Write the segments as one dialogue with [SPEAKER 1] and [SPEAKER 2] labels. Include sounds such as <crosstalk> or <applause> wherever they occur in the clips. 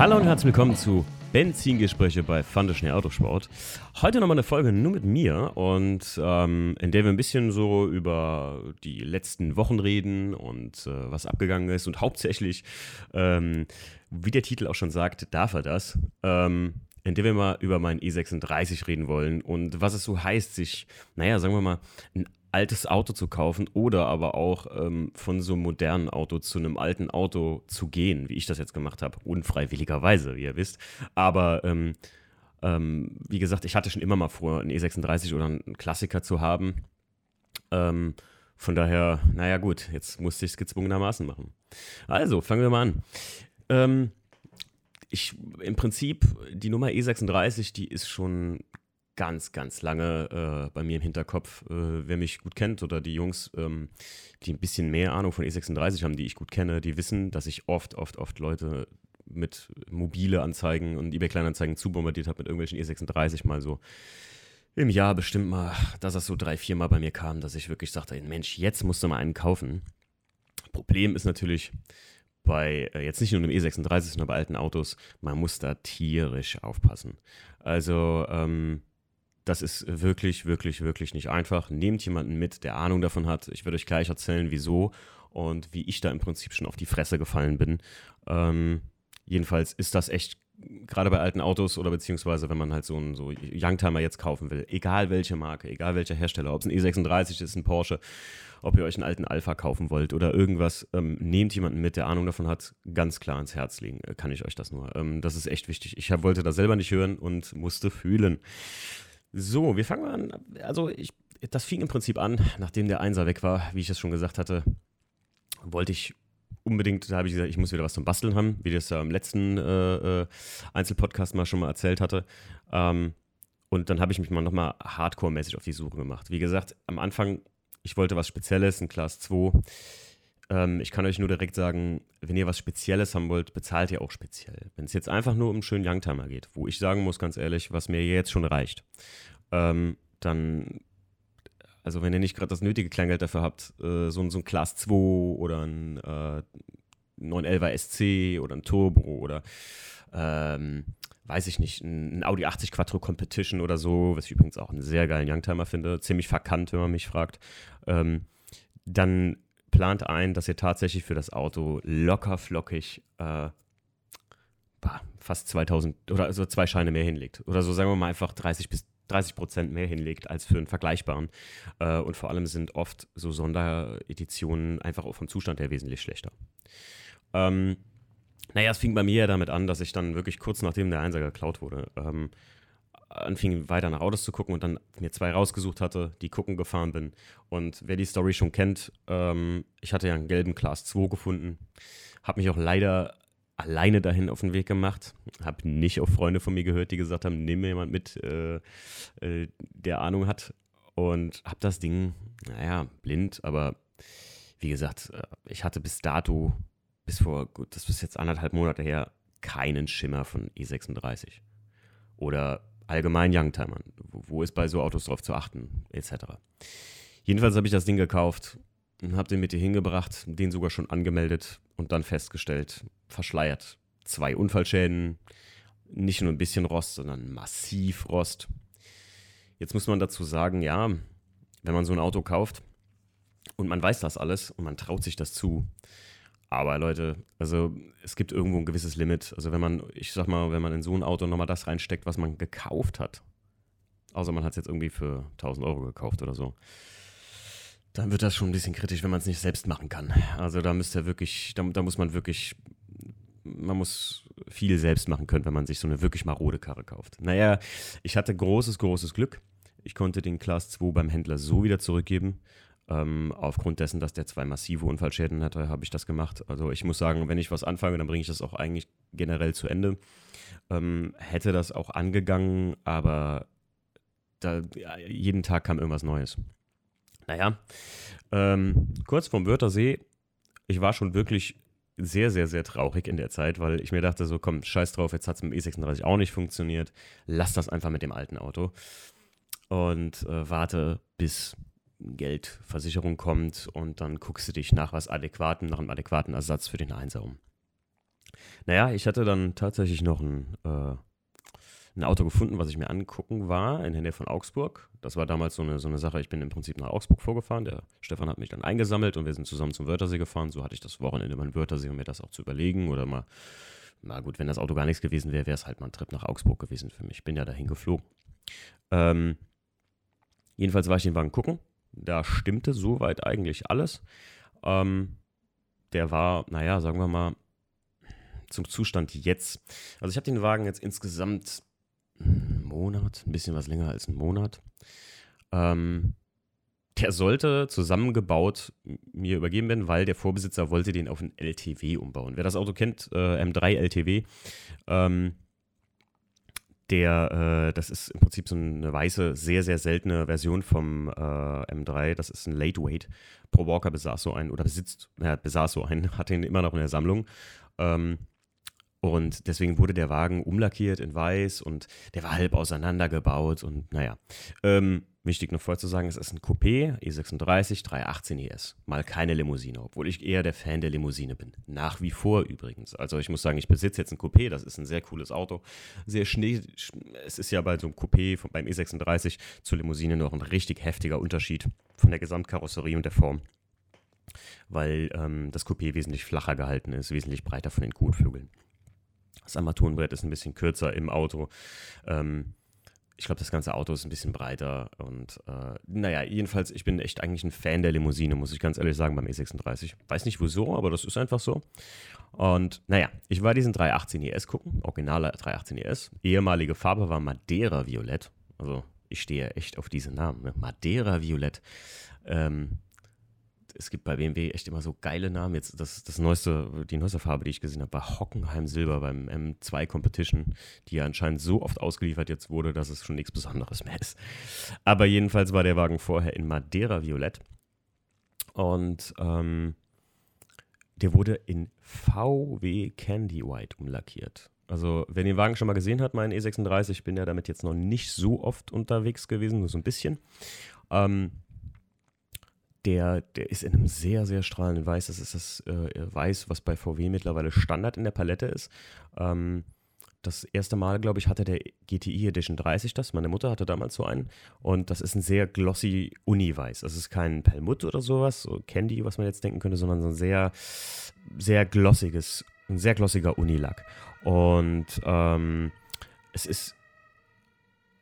[SPEAKER 1] Hallo und herzlich willkommen zu Benzingespräche bei Fandeschnee Autosport. Heute nochmal eine Folge nur mit mir und ähm, in der wir ein bisschen so über die letzten Wochen reden und äh, was abgegangen ist und hauptsächlich, ähm, wie der Titel auch schon sagt, darf er das. Ähm, in der wir mal über meinen E36 reden wollen und was es so heißt, sich, naja, sagen wir mal, ein altes Auto zu kaufen oder aber auch ähm, von so einem modernen Auto zu einem alten Auto zu gehen, wie ich das jetzt gemacht habe, unfreiwilligerweise, wie ihr wisst. Aber ähm, ähm, wie gesagt, ich hatte schon immer mal vor, einen E36 oder einen Klassiker zu haben. Ähm, von daher, naja gut, jetzt musste ich es gezwungenermaßen machen. Also, fangen wir mal an. Ähm, ich, im Prinzip, die Nummer E36, die ist schon ganz, ganz lange äh, bei mir im Hinterkopf. Äh, wer mich gut kennt oder die Jungs, ähm, die ein bisschen mehr Ahnung von E36 haben, die ich gut kenne, die wissen, dass ich oft, oft, oft Leute mit mobile Anzeigen und eBay Kleinanzeigen zubombardiert habe mit irgendwelchen E36 mal so im Jahr bestimmt mal, dass das so drei, vier Mal bei mir kam, dass ich wirklich sagte, Mensch, jetzt musst du mal einen kaufen. Problem ist natürlich bei, äh, jetzt nicht nur einem E36, sondern bei alten Autos, man muss da tierisch aufpassen. Also, ähm, das ist wirklich, wirklich, wirklich nicht einfach. Nehmt jemanden mit, der Ahnung davon hat. Ich werde euch gleich erzählen, wieso und wie ich da im Prinzip schon auf die Fresse gefallen bin. Ähm, jedenfalls ist das echt, gerade bei alten Autos oder beziehungsweise wenn man halt so einen so Youngtimer jetzt kaufen will, egal welche Marke, egal welcher Hersteller, ob es ein E36 ist, ein Porsche, ob ihr euch einen alten Alpha kaufen wollt oder irgendwas, ähm, nehmt jemanden mit, der Ahnung davon hat, ganz klar ins Herz legen, äh, kann ich euch das nur. Ähm, das ist echt wichtig. Ich wollte das selber nicht hören und musste fühlen. So, wir fangen mal an. Also, ich, das fing im Prinzip an, nachdem der Einser weg war, wie ich es schon gesagt hatte, wollte ich unbedingt, da habe ich gesagt, ich muss wieder was zum Basteln haben, wie das ja im letzten äh, äh, Einzelpodcast mal schon mal erzählt hatte. Ähm, und dann habe ich mich mal nochmal hardcore-mäßig auf die Suche gemacht. Wie gesagt, am Anfang, ich wollte was Spezielles, ein Class 2 ähm, ich kann euch nur direkt sagen, wenn ihr was Spezielles haben wollt, bezahlt ihr auch speziell. Wenn es jetzt einfach nur um schönen Youngtimer geht, wo ich sagen muss, ganz ehrlich, was mir jetzt schon reicht, ähm, dann, also wenn ihr nicht gerade das nötige Kleingeld dafür habt, äh, so, so ein Class 2 oder ein äh, 911er SC oder ein Turbo oder ähm, weiß ich nicht, ein Audi 80 Quattro Competition oder so, was ich übrigens auch einen sehr geilen Youngtimer finde, ziemlich verkannt, wenn man mich fragt, ähm, dann plant ein, dass ihr tatsächlich für das Auto locker flockig äh, fast 2000 oder so zwei Scheine mehr hinlegt. Oder so sagen wir mal einfach 30 bis 30 Prozent mehr hinlegt als für einen vergleichbaren. Äh, und vor allem sind oft so Sondereditionen einfach auch vom Zustand her wesentlich schlechter. Ähm, naja, es fing bei mir ja damit an, dass ich dann wirklich kurz nachdem der Einser geklaut wurde, ähm, anfing weiter nach Autos zu gucken und dann mir zwei rausgesucht hatte, die gucken gefahren bin. Und wer die Story schon kennt, ähm, ich hatte ja einen gelben Class 2 gefunden, habe mich auch leider alleine dahin auf den Weg gemacht, habe nicht auf Freunde von mir gehört, die gesagt haben, nimm mir jemand mit, äh, äh, der Ahnung hat und habe das Ding, naja, blind, aber wie gesagt, äh, ich hatte bis dato, bis vor, gut, das ist jetzt anderthalb Monate her, keinen Schimmer von E36. Oder allgemein Youngtimern. Wo, ist bei so Autos drauf zu achten, etc. Jedenfalls habe ich das Ding gekauft und habe den mit dir hingebracht, den sogar schon angemeldet und dann festgestellt, verschleiert. Zwei Unfallschäden, nicht nur ein bisschen Rost, sondern massiv Rost. Jetzt muss man dazu sagen, ja, wenn man so ein Auto kauft und man weiß das alles und man traut sich das zu, aber Leute, also es gibt irgendwo ein gewisses Limit. Also wenn man, ich sag mal, wenn man in so ein Auto nochmal das reinsteckt, was man gekauft hat, außer man hat es jetzt irgendwie für 1000 Euro gekauft oder so, dann wird das schon ein bisschen kritisch, wenn man es nicht selbst machen kann. Also da müsste wirklich, da, da muss man wirklich, man muss viel selbst machen können, wenn man sich so eine wirklich marode Karre kauft. Naja, ich hatte großes, großes Glück. Ich konnte den Class 2 beim Händler so wieder zurückgeben. Ähm, aufgrund dessen, dass der zwei massive Unfallschäden hatte, habe ich das gemacht. Also ich muss sagen, wenn ich was anfange, dann bringe ich das auch eigentlich generell zu Ende. Ähm, hätte das auch angegangen, aber da, jeden Tag kam irgendwas Neues. Naja, ähm, kurz vorm Wörthersee, ich war schon wirklich sehr, sehr, sehr traurig in der Zeit, weil ich mir dachte, so komm, scheiß drauf, jetzt hat es mit dem E36 auch nicht funktioniert. Lass das einfach mit dem alten Auto. Und äh, warte, bis Geldversicherung kommt und dann guckst du dich nach was adäquaten, nach einem adäquaten Ersatz für den Einser um. Naja, ich hatte dann tatsächlich noch ein, äh, ein Auto gefunden, was ich mir angucken war, in der Nähe von Augsburg. Das war damals so eine, so eine Sache, ich bin im Prinzip nach Augsburg vorgefahren. Der Stefan hat mich dann eingesammelt und wir sind zusammen zum Wörthersee gefahren. So hatte ich das Wochenende mal Wörthersee, um mir das auch zu überlegen oder mal, na gut, wenn das Auto gar nichts gewesen wäre, wäre es halt mal ein Trip nach Augsburg gewesen für mich. Ich bin ja dahin geflogen. Ähm, jedenfalls war ich den Wagen gucken. Da stimmte soweit eigentlich alles. Ähm, der war, naja, sagen wir mal, zum Zustand jetzt. Also ich habe den Wagen jetzt insgesamt einen Monat, ein bisschen was länger als einen Monat. Ähm, der sollte zusammengebaut mir übergeben werden, weil der Vorbesitzer wollte den auf ein LTW umbauen. Wer das Auto kennt, äh, M3 LTW, ähm, der, äh, das ist im Prinzip so eine weiße, sehr, sehr seltene Version vom äh, M3. Das ist ein Lightweight. Pro Walker besaß so einen, oder besitzt, ja, besaß so einen, <laughs> hat ihn immer noch in der Sammlung. Ähm, und deswegen wurde der Wagen umlackiert in weiß und der war halb auseinandergebaut und naja. Ähm, wichtig noch vorzusagen, es ist ein Coupé E36 318 ES. Mal keine Limousine, obwohl ich eher der Fan der Limousine bin. Nach wie vor übrigens. Also ich muss sagen, ich besitze jetzt ein Coupé, das ist ein sehr cooles Auto. Sehr schnee. Es ist ja bei so einem Coupé von, beim E36 zur Limousine noch ein richtig heftiger Unterschied von der Gesamtkarosserie und der Form. Weil ähm, das Coupé wesentlich flacher gehalten ist, wesentlich breiter von den Kotflügeln. Das Armaturenbrett ist ein bisschen kürzer im Auto. Ähm, ich glaube, das ganze Auto ist ein bisschen breiter und äh, naja, jedenfalls, ich bin echt eigentlich ein Fan der Limousine, muss ich ganz ehrlich sagen, beim E36. Weiß nicht wieso, aber das ist einfach so. Und naja, ich war diesen 318 ES gucken, originaler 318 ES. Ehemalige Farbe war Madeira Violett. Also ich stehe echt auf diese Namen, ne? Madeira Violett. Ähm, es gibt bei BMW echt immer so geile Namen. Jetzt das, das neueste, die neueste Farbe, die ich gesehen habe, war Hockenheim Silber beim M2 Competition, die ja anscheinend so oft ausgeliefert jetzt wurde, dass es schon nichts Besonderes mehr ist. Aber jedenfalls war der Wagen vorher in Madeira Violett. Und ähm, der wurde in VW Candy White umlackiert. Also, wer den Wagen schon mal gesehen hat, meinen E36, ich bin ja damit jetzt noch nicht so oft unterwegs gewesen, nur so ein bisschen. Ähm, der, der ist in einem sehr, sehr strahlenden Weiß. Das ist das äh, Weiß, was bei VW mittlerweile Standard in der Palette ist. Ähm, das erste Mal, glaube ich, hatte der GTI Edition 30 das. Meine Mutter hatte damals so einen. Und das ist ein sehr glossy Uni-Weiß. Das ist kein Perlmutt oder sowas, so Candy, was man jetzt denken könnte, sondern so ein sehr, sehr glossiges, ein sehr glossiger Unilack. Und ähm, es ist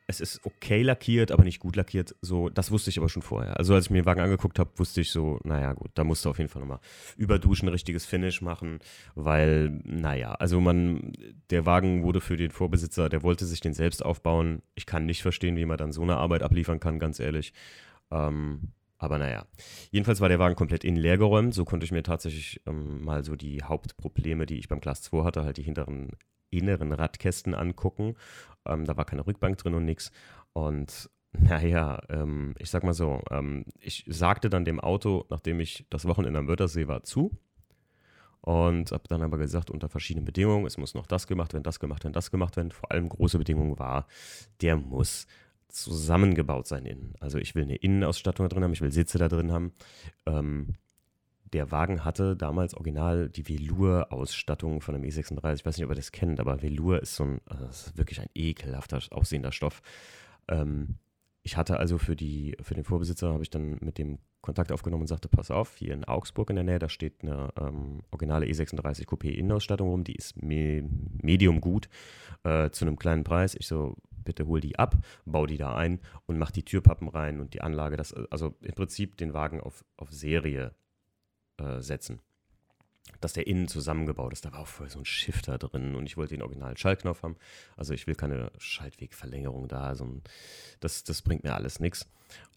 [SPEAKER 1] es ist okay lackiert, aber nicht gut lackiert. So, das wusste ich aber schon vorher. Also als ich mir den Wagen angeguckt habe, wusste ich so, naja gut, da musst du auf jeden Fall nochmal überduschen, richtiges Finish machen, weil, naja, also man, der Wagen wurde für den Vorbesitzer, der wollte sich den selbst aufbauen. Ich kann nicht verstehen, wie man dann so eine Arbeit abliefern kann, ganz ehrlich. Ähm, aber naja. Jedenfalls war der Wagen komplett innen leer geräumt. So konnte ich mir tatsächlich ähm, mal so die Hauptprobleme, die ich beim Class 2 hatte, halt die hinteren inneren Radkästen angucken. Ähm, da war keine Rückbank drin und nichts. Und <laughs> naja, ähm, ich sag mal so, ähm, ich sagte dann dem Auto, nachdem ich das Wochenende am Wörthersee war, zu. Und habe dann aber gesagt, unter verschiedenen Bedingungen, es muss noch das gemacht werden, das gemacht werden, das gemacht werden. Vor allem große Bedingung war, der muss zusammengebaut sein innen. Also ich will eine Innenausstattung da drin haben, ich will Sitze da drin haben. Ähm, der Wagen hatte damals original die Velour-Ausstattung von einem E36. Ich weiß nicht, ob ihr das kennt, aber Velour ist so ein, also ist wirklich ein ekelhafter aussehender Stoff. Ähm, ich hatte also für, die, für den Vorbesitzer, habe ich dann mit dem Kontakt aufgenommen und sagte, pass auf, hier in Augsburg in der Nähe, da steht eine ähm, originale E36 Coupé Innenausstattung rum, die ist me medium gut, äh, zu einem kleinen Preis. Ich so, bitte hol die ab, bau die da ein und mach die Türpappen rein und die Anlage, das, also im Prinzip den Wagen auf, auf Serie äh, setzen. Dass der innen zusammengebaut ist. Da war auch vorher so ein Shifter drin und ich wollte den originalen Schaltknopf haben. Also ich will keine Schaltwegverlängerung da. So ein, das, das bringt mir alles nichts.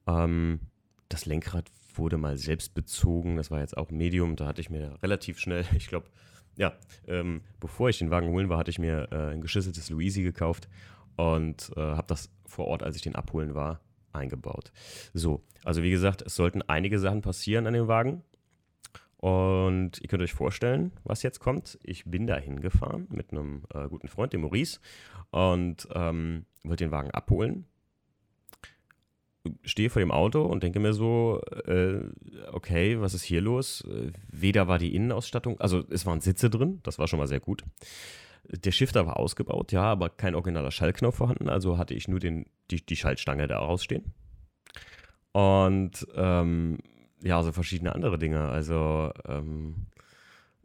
[SPEAKER 1] Ähm, das Lenkrad wurde mal selbst bezogen. Das war jetzt auch Medium. Da hatte ich mir relativ schnell, <laughs> ich glaube, ja, ähm, bevor ich den Wagen holen war, hatte ich mir äh, ein geschüsseltes Luisi gekauft und äh, habe das vor Ort, als ich den abholen war, eingebaut. So, also wie gesagt, es sollten einige Sachen passieren an dem Wagen. Und ihr könnt euch vorstellen, was jetzt kommt. Ich bin da hingefahren mit einem äh, guten Freund, dem Maurice, und ähm, wollte den Wagen abholen. Stehe vor dem Auto und denke mir so, äh, okay, was ist hier los? weder war die Innenausstattung, also es waren Sitze drin, das war schon mal sehr gut. Der Shifter war ausgebaut, ja, aber kein originaler Schallknopf vorhanden, also hatte ich nur den, die, die Schaltstange da rausstehen. Und ähm, ja, so verschiedene andere Dinge. Also ähm,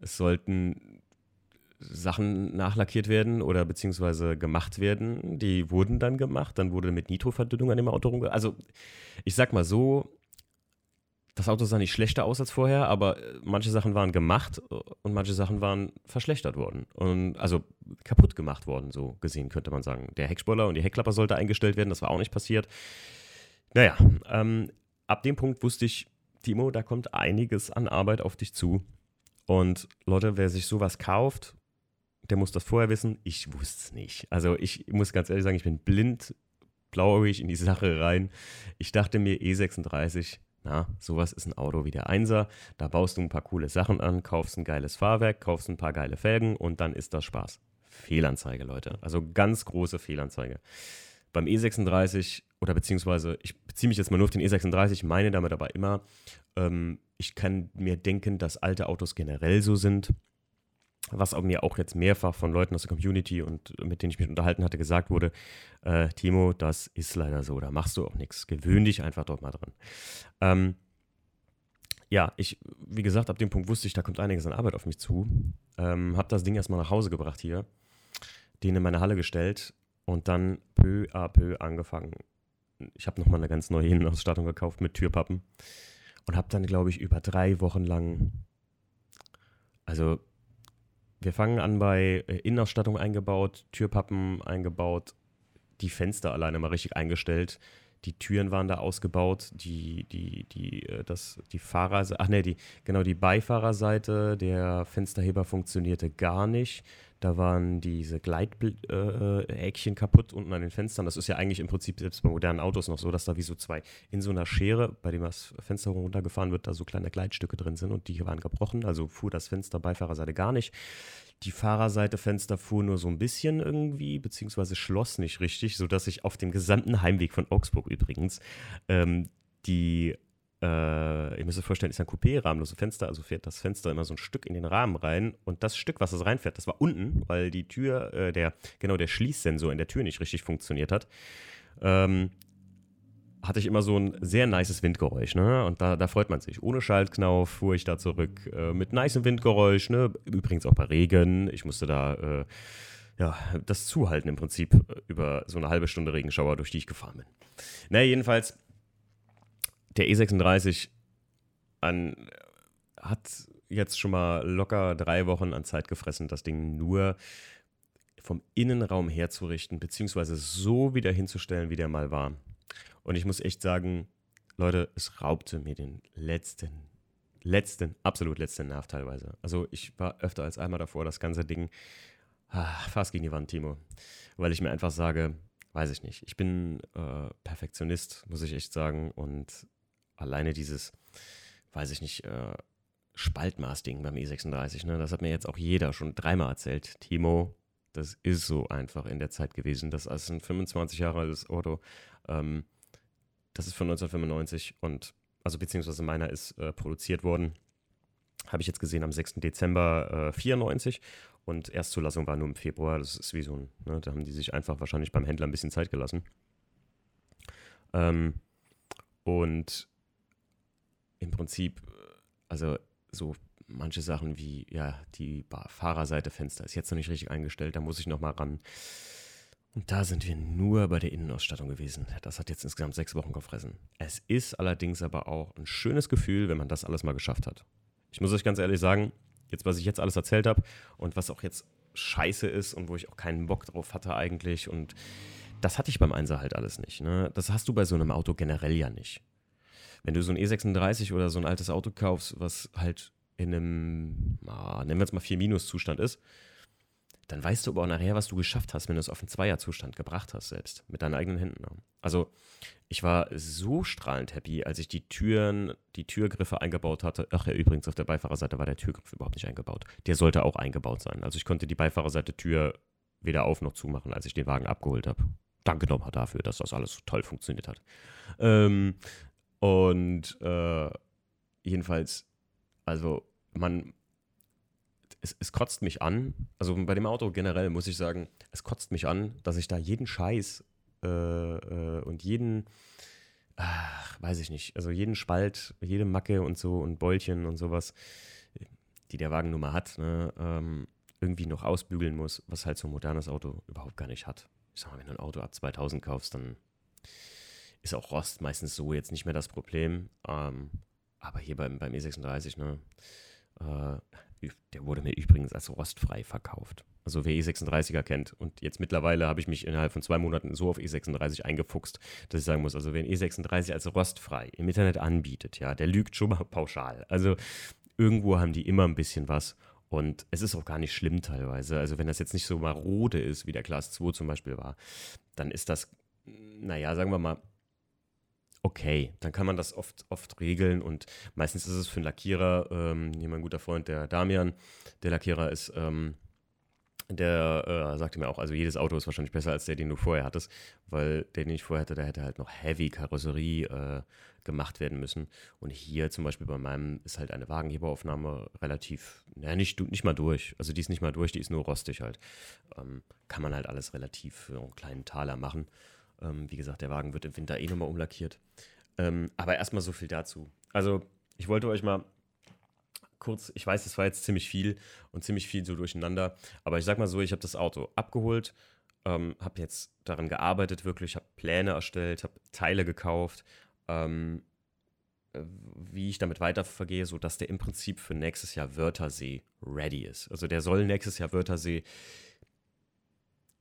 [SPEAKER 1] es sollten Sachen nachlackiert werden oder beziehungsweise gemacht werden. Die wurden dann gemacht. Dann wurde mit Nitroverdünnung an dem Auto rumge... Also ich sag mal so, das Auto sah nicht schlechter aus als vorher, aber äh, manche Sachen waren gemacht äh, und manche Sachen waren verschlechtert worden. Und also kaputt gemacht worden, so gesehen könnte man sagen. Der Heckspoiler und die Heckklapper sollte eingestellt werden, das war auch nicht passiert. Naja, ähm, ab dem Punkt wusste ich, Timo, da kommt einiges an Arbeit auf dich zu. Und Leute, wer sich sowas kauft, der muss das vorher wissen. Ich wusste es nicht. Also ich muss ganz ehrlich sagen, ich bin blind, blauäugig in die Sache rein. Ich dachte mir, E36, na, sowas ist ein Auto wie der Einser. Da baust du ein paar coole Sachen an, kaufst ein geiles Fahrwerk, kaufst ein paar geile Felgen und dann ist das Spaß. Fehlanzeige, Leute. Also ganz große Fehlanzeige. Beim E36 oder beziehungsweise ich beziehe mich jetzt mal nur auf den E36, meine damit aber immer, ähm, ich kann mir denken, dass alte Autos generell so sind was auch mir auch jetzt mehrfach von Leuten aus der Community und mit denen ich mich unterhalten hatte, gesagt wurde, äh, Timo, das ist leider so, da machst du auch nichts. Gewöhn dich einfach dort mal dran. Ähm, ja, ich, wie gesagt, ab dem Punkt wusste ich, da kommt einiges an Arbeit auf mich zu. Ähm, hab das Ding erstmal nach Hause gebracht hier, den in meine Halle gestellt und dann peu à peu angefangen. Ich habe nochmal eine ganz neue Innenausstattung gekauft mit Türpappen und habe dann, glaube ich, über drei Wochen lang, also wir fangen an bei äh, Innenausstattung eingebaut, Türpappen eingebaut, die Fenster alleine mal richtig eingestellt. Die Türen waren da ausgebaut, die, die, die, äh, das, die Fahrerseite, ach ne, die, genau, die Beifahrerseite, der Fensterheber funktionierte gar nicht. Da waren diese Gleithäkchen äh, kaputt unten an den Fenstern. Das ist ja eigentlich im Prinzip selbst bei modernen Autos noch so, dass da wie so zwei in so einer Schere, bei dem das Fenster runtergefahren wird, da so kleine Gleitstücke drin sind und die waren gebrochen. Also fuhr das Fenster Beifahrerseite gar nicht. Die Fahrerseite Fenster fuhr nur so ein bisschen irgendwie, beziehungsweise schloss nicht richtig, sodass ich auf dem gesamten Heimweg von Augsburg übrigens ähm, die äh, ihr müsst euch vorstellen, ist ein Coupé, rahmenlose Fenster, also fährt das Fenster immer so ein Stück in den Rahmen rein und das Stück, was es reinfährt, das war unten, weil die Tür, äh, der, genau der Schließsensor in der Tür nicht richtig funktioniert hat. Ähm, hatte ich immer so ein sehr nices Windgeräusch, ne? Und da, da freut man sich. Ohne Schaltknauf fuhr ich da zurück, äh, mit nicem Windgeräusch, ne? Übrigens auch bei Regen. Ich musste da, äh, ja, das zuhalten im Prinzip über so eine halbe Stunde Regenschauer, durch die ich gefahren bin. Na, jedenfalls der E36 an, hat jetzt schon mal locker drei Wochen an Zeit gefressen, das Ding nur vom Innenraum herzurichten, beziehungsweise so wieder hinzustellen, wie der mal war. Und ich muss echt sagen, Leute, es raubte mir den letzten, letzten, absolut letzten Nerv teilweise. Also ich war öfter als einmal davor, das ganze Ding ah, fast gegen die Wand, Timo. Weil ich mir einfach sage, weiß ich nicht, ich bin äh, Perfektionist, muss ich echt sagen. Und alleine dieses, weiß ich nicht, äh, Spaltmaß-Ding beim E36, ne? das hat mir jetzt auch jeder schon dreimal erzählt. Timo, das ist so einfach in der Zeit gewesen. Das ist ein 25 Jahre altes Auto. Ähm, das ist von 1995 und, also beziehungsweise meiner ist äh, produziert worden. Habe ich jetzt gesehen am 6. Dezember äh, 94 und Erstzulassung war nur im Februar. Das ist wie so ein, ne, da haben die sich einfach wahrscheinlich beim Händler ein bisschen Zeit gelassen. Ähm, und im Prinzip, also so manche Sachen wie, ja, die Fahrerseite Fenster ist jetzt noch nicht richtig eingestellt, da muss ich noch mal ran. Und da sind wir nur bei der Innenausstattung gewesen. Das hat jetzt insgesamt sechs Wochen gefressen. Es ist allerdings aber auch ein schönes Gefühl, wenn man das alles mal geschafft hat. Ich muss euch ganz ehrlich sagen, jetzt, was ich jetzt alles erzählt habe und was auch jetzt scheiße ist und wo ich auch keinen Bock drauf hatte eigentlich und das hatte ich beim Einser halt alles nicht. Ne? Das hast du bei so einem Auto generell ja nicht wenn du so ein E36 oder so ein altes Auto kaufst, was halt in einem, ah, nennen wir es mal 4-Zustand ist, dann weißt du aber auch nachher, was du geschafft hast, wenn du es auf einen Zweierzustand gebracht hast, selbst mit deinen eigenen Händen. Ne? Also, ich war so strahlend happy, als ich die Türen, die Türgriffe eingebaut hatte. Ach ja, übrigens, auf der Beifahrerseite war der Türgriff überhaupt nicht eingebaut. Der sollte auch eingebaut sein. Also, ich konnte die Beifahrerseite Tür weder auf noch zumachen, als ich den Wagen abgeholt habe. Danke nochmal dafür, dass das alles so toll funktioniert hat. Ähm, und äh, jedenfalls, also man, es, es kotzt mich an, also bei dem Auto generell muss ich sagen, es kotzt mich an, dass ich da jeden Scheiß äh, äh, und jeden, ach, weiß ich nicht, also jeden Spalt, jede Macke und so und Beulchen und sowas, die der Wagen nun mal hat, ne, ähm, irgendwie noch ausbügeln muss, was halt so ein modernes Auto überhaupt gar nicht hat. Ich sag mal, wenn du ein Auto ab 2000 kaufst, dann ist auch Rost meistens so jetzt nicht mehr das Problem. Ähm, aber hier beim, beim E36, ne, äh, der wurde mir übrigens als rostfrei verkauft. Also wer E36er kennt. Und jetzt mittlerweile habe ich mich innerhalb von zwei Monaten so auf E36 eingefuchst, dass ich sagen muss, also wer ein E36 als rostfrei im Internet anbietet, ja, der lügt schon mal <laughs> pauschal. Also irgendwo haben die immer ein bisschen was. Und es ist auch gar nicht schlimm teilweise. Also wenn das jetzt nicht so marode ist, wie der Class 2 zum Beispiel war, dann ist das, naja, sagen wir mal, okay. Dann kann man das oft, oft regeln und meistens ist es für einen Lackierer, ähm, hier mein guter Freund, der Damian, der Lackierer ist, ähm, der äh, sagte mir auch, also jedes Auto ist wahrscheinlich besser als der, den du vorher hattest, weil der, den ich vorher hatte, der hätte halt noch Heavy Karosserie äh, gemacht werden müssen. Und hier zum Beispiel bei meinem ist halt eine Wagenheberaufnahme relativ, naja, nicht, nicht mal durch. Also die ist nicht mal durch, die ist nur rostig halt. Ähm, kann man halt alles relativ für einen kleinen Taler machen. Ähm, wie gesagt, der Wagen wird im Winter eh nochmal umlackiert. Ähm, aber erstmal so viel dazu. Also ich wollte euch mal kurz, ich weiß, es war jetzt ziemlich viel und ziemlich viel so durcheinander, aber ich sag mal so, ich habe das Auto abgeholt, ähm, habe jetzt daran gearbeitet, wirklich, habe Pläne erstellt, habe Teile gekauft, ähm, äh, wie ich damit weitervergehe, sodass der im Prinzip für nächstes Jahr Wörthersee ready ist. Also der soll nächstes Jahr Wörthersee,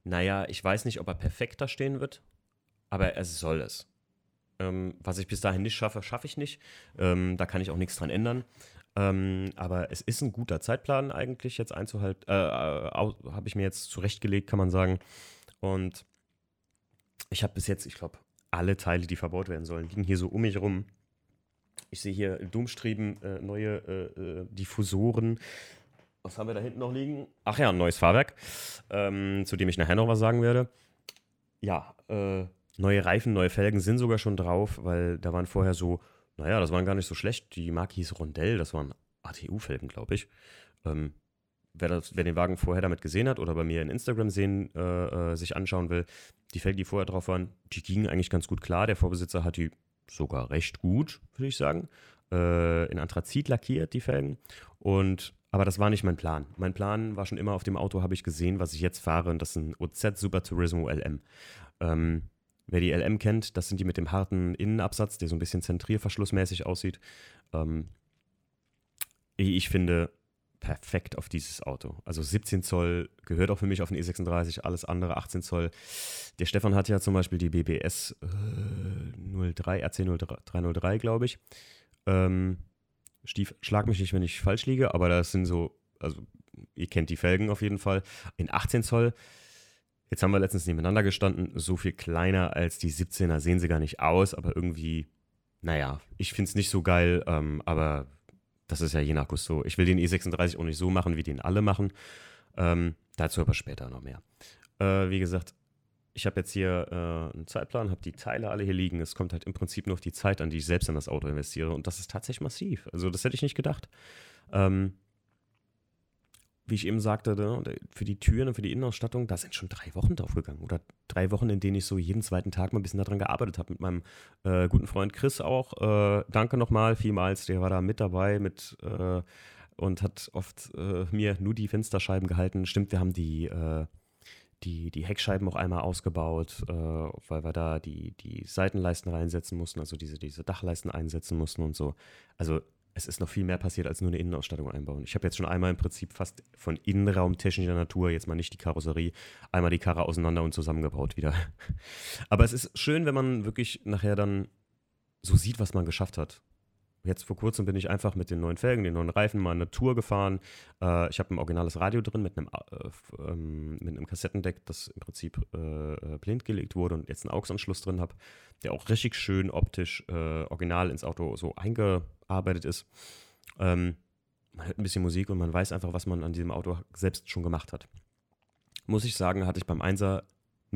[SPEAKER 1] naja, ich weiß nicht, ob er perfekt da stehen wird, aber er soll es. Ähm, was ich bis dahin nicht schaffe, schaffe ich nicht. Ähm, da kann ich auch nichts dran ändern. Ähm, aber es ist ein guter Zeitplan eigentlich jetzt einzuhalten. Äh, äh, habe ich mir jetzt zurechtgelegt, kann man sagen. Und ich habe bis jetzt, ich glaube, alle Teile, die verbaut werden sollen, liegen hier so um mich rum. Ich sehe hier Domstreben, äh, neue äh, äh, Diffusoren. Was haben wir da hinten noch liegen? Ach ja, ein neues Fahrwerk, ähm, zu dem ich nachher noch was sagen werde. Ja, äh, neue Reifen, neue Felgen sind sogar schon drauf, weil da waren vorher so naja, das waren gar nicht so schlecht. Die Marke hieß Rondell, das waren ATU-Felgen, glaube ich. Ähm, wer, das, wer, den Wagen vorher damit gesehen hat oder bei mir in Instagram sehen, äh, äh, sich anschauen will, die Felgen, die vorher drauf waren, die gingen eigentlich ganz gut klar. Der Vorbesitzer hat die sogar recht gut, würde ich sagen. Äh, in Anthrazit lackiert, die Felgen. Und aber das war nicht mein Plan. Mein Plan war schon immer auf dem Auto, habe ich gesehen, was ich jetzt fahre, und das ist ein OZ Super Turismo LM. Ähm, Wer die LM kennt, das sind die mit dem harten Innenabsatz, der so ein bisschen zentrierverschlussmäßig aussieht. Ähm, ich finde perfekt auf dieses Auto. Also 17 Zoll gehört auch für mich auf den E36, alles andere 18 Zoll. Der Stefan hat ja zum Beispiel die BBS äh, 03, RC 303, glaube ich. Ähm, Stief, schlag mich nicht, wenn ich falsch liege, aber das sind so, also ihr kennt die Felgen auf jeden Fall. In 18 Zoll Jetzt haben wir letztens nebeneinander gestanden, so viel kleiner als die 17er sehen sie gar nicht aus, aber irgendwie, naja, ich finde es nicht so geil, ähm, aber das ist ja je nach Gusto. Ich will den E36 auch nicht so machen, wie den alle machen. Ähm, dazu aber später noch mehr. Äh, wie gesagt, ich habe jetzt hier äh, einen Zeitplan, habe die Teile alle hier liegen. Es kommt halt im Prinzip nur auf die Zeit an, die ich selbst in das Auto investiere. Und das ist tatsächlich massiv. Also, das hätte ich nicht gedacht. Ähm, wie ich eben sagte, ne, für die Türen und für die Innenausstattung, da sind schon drei Wochen draufgegangen. Oder drei Wochen, in denen ich so jeden zweiten Tag mal ein bisschen daran gearbeitet habe. Mit meinem äh, guten Freund Chris auch. Äh, danke nochmal vielmals, der war da mit dabei mit, äh, und hat oft äh, mir nur die Fensterscheiben gehalten. Stimmt, wir haben die, äh, die, die Heckscheiben auch einmal ausgebaut, äh, weil wir da die, die Seitenleisten reinsetzen mussten, also diese, diese Dachleisten einsetzen mussten und so. Also es ist noch viel mehr passiert als nur eine Innenausstattung einbauen. Ich habe jetzt schon einmal im Prinzip fast von innenraumtechnischer Natur, jetzt mal nicht die Karosserie, einmal die Karre auseinander und zusammengebaut wieder. <laughs> Aber es ist schön, wenn man wirklich nachher dann so sieht, was man geschafft hat. Jetzt vor kurzem bin ich einfach mit den neuen Felgen, den neuen Reifen mal eine Tour gefahren. Äh, ich habe ein originales Radio drin mit einem, äh, ähm, mit einem Kassettendeck, das im Prinzip äh, äh blind gelegt wurde und jetzt einen AUX-Anschluss drin habe, der auch richtig schön optisch äh, original ins Auto so eingearbeitet ist. Ähm, man hört ein bisschen Musik und man weiß einfach, was man an diesem Auto selbst schon gemacht hat. Muss ich sagen, hatte ich beim Einser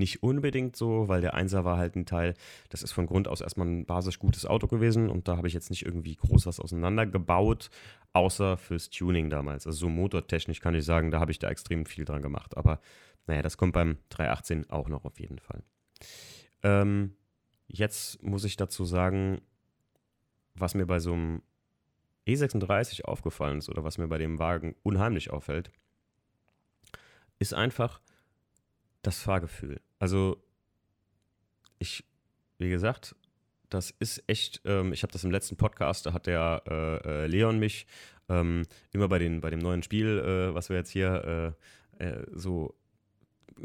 [SPEAKER 1] nicht unbedingt so, weil der 1er war halt ein Teil, das ist von Grund aus erstmal ein basisch gutes Auto gewesen und da habe ich jetzt nicht irgendwie groß was auseinandergebaut, außer fürs Tuning damals. Also so motortechnisch kann ich sagen, da habe ich da extrem viel dran gemacht. Aber naja, das kommt beim 318 auch noch auf jeden Fall. Ähm, jetzt muss ich dazu sagen, was mir bei so einem E36 aufgefallen ist oder was mir bei dem Wagen unheimlich auffällt, ist einfach das Fahrgefühl. Also ich, wie gesagt, das ist echt, ähm, ich habe das im letzten Podcast, da hat der äh, äh, Leon mich ähm, immer bei, den, bei dem neuen Spiel, äh, was wir jetzt hier äh, äh, so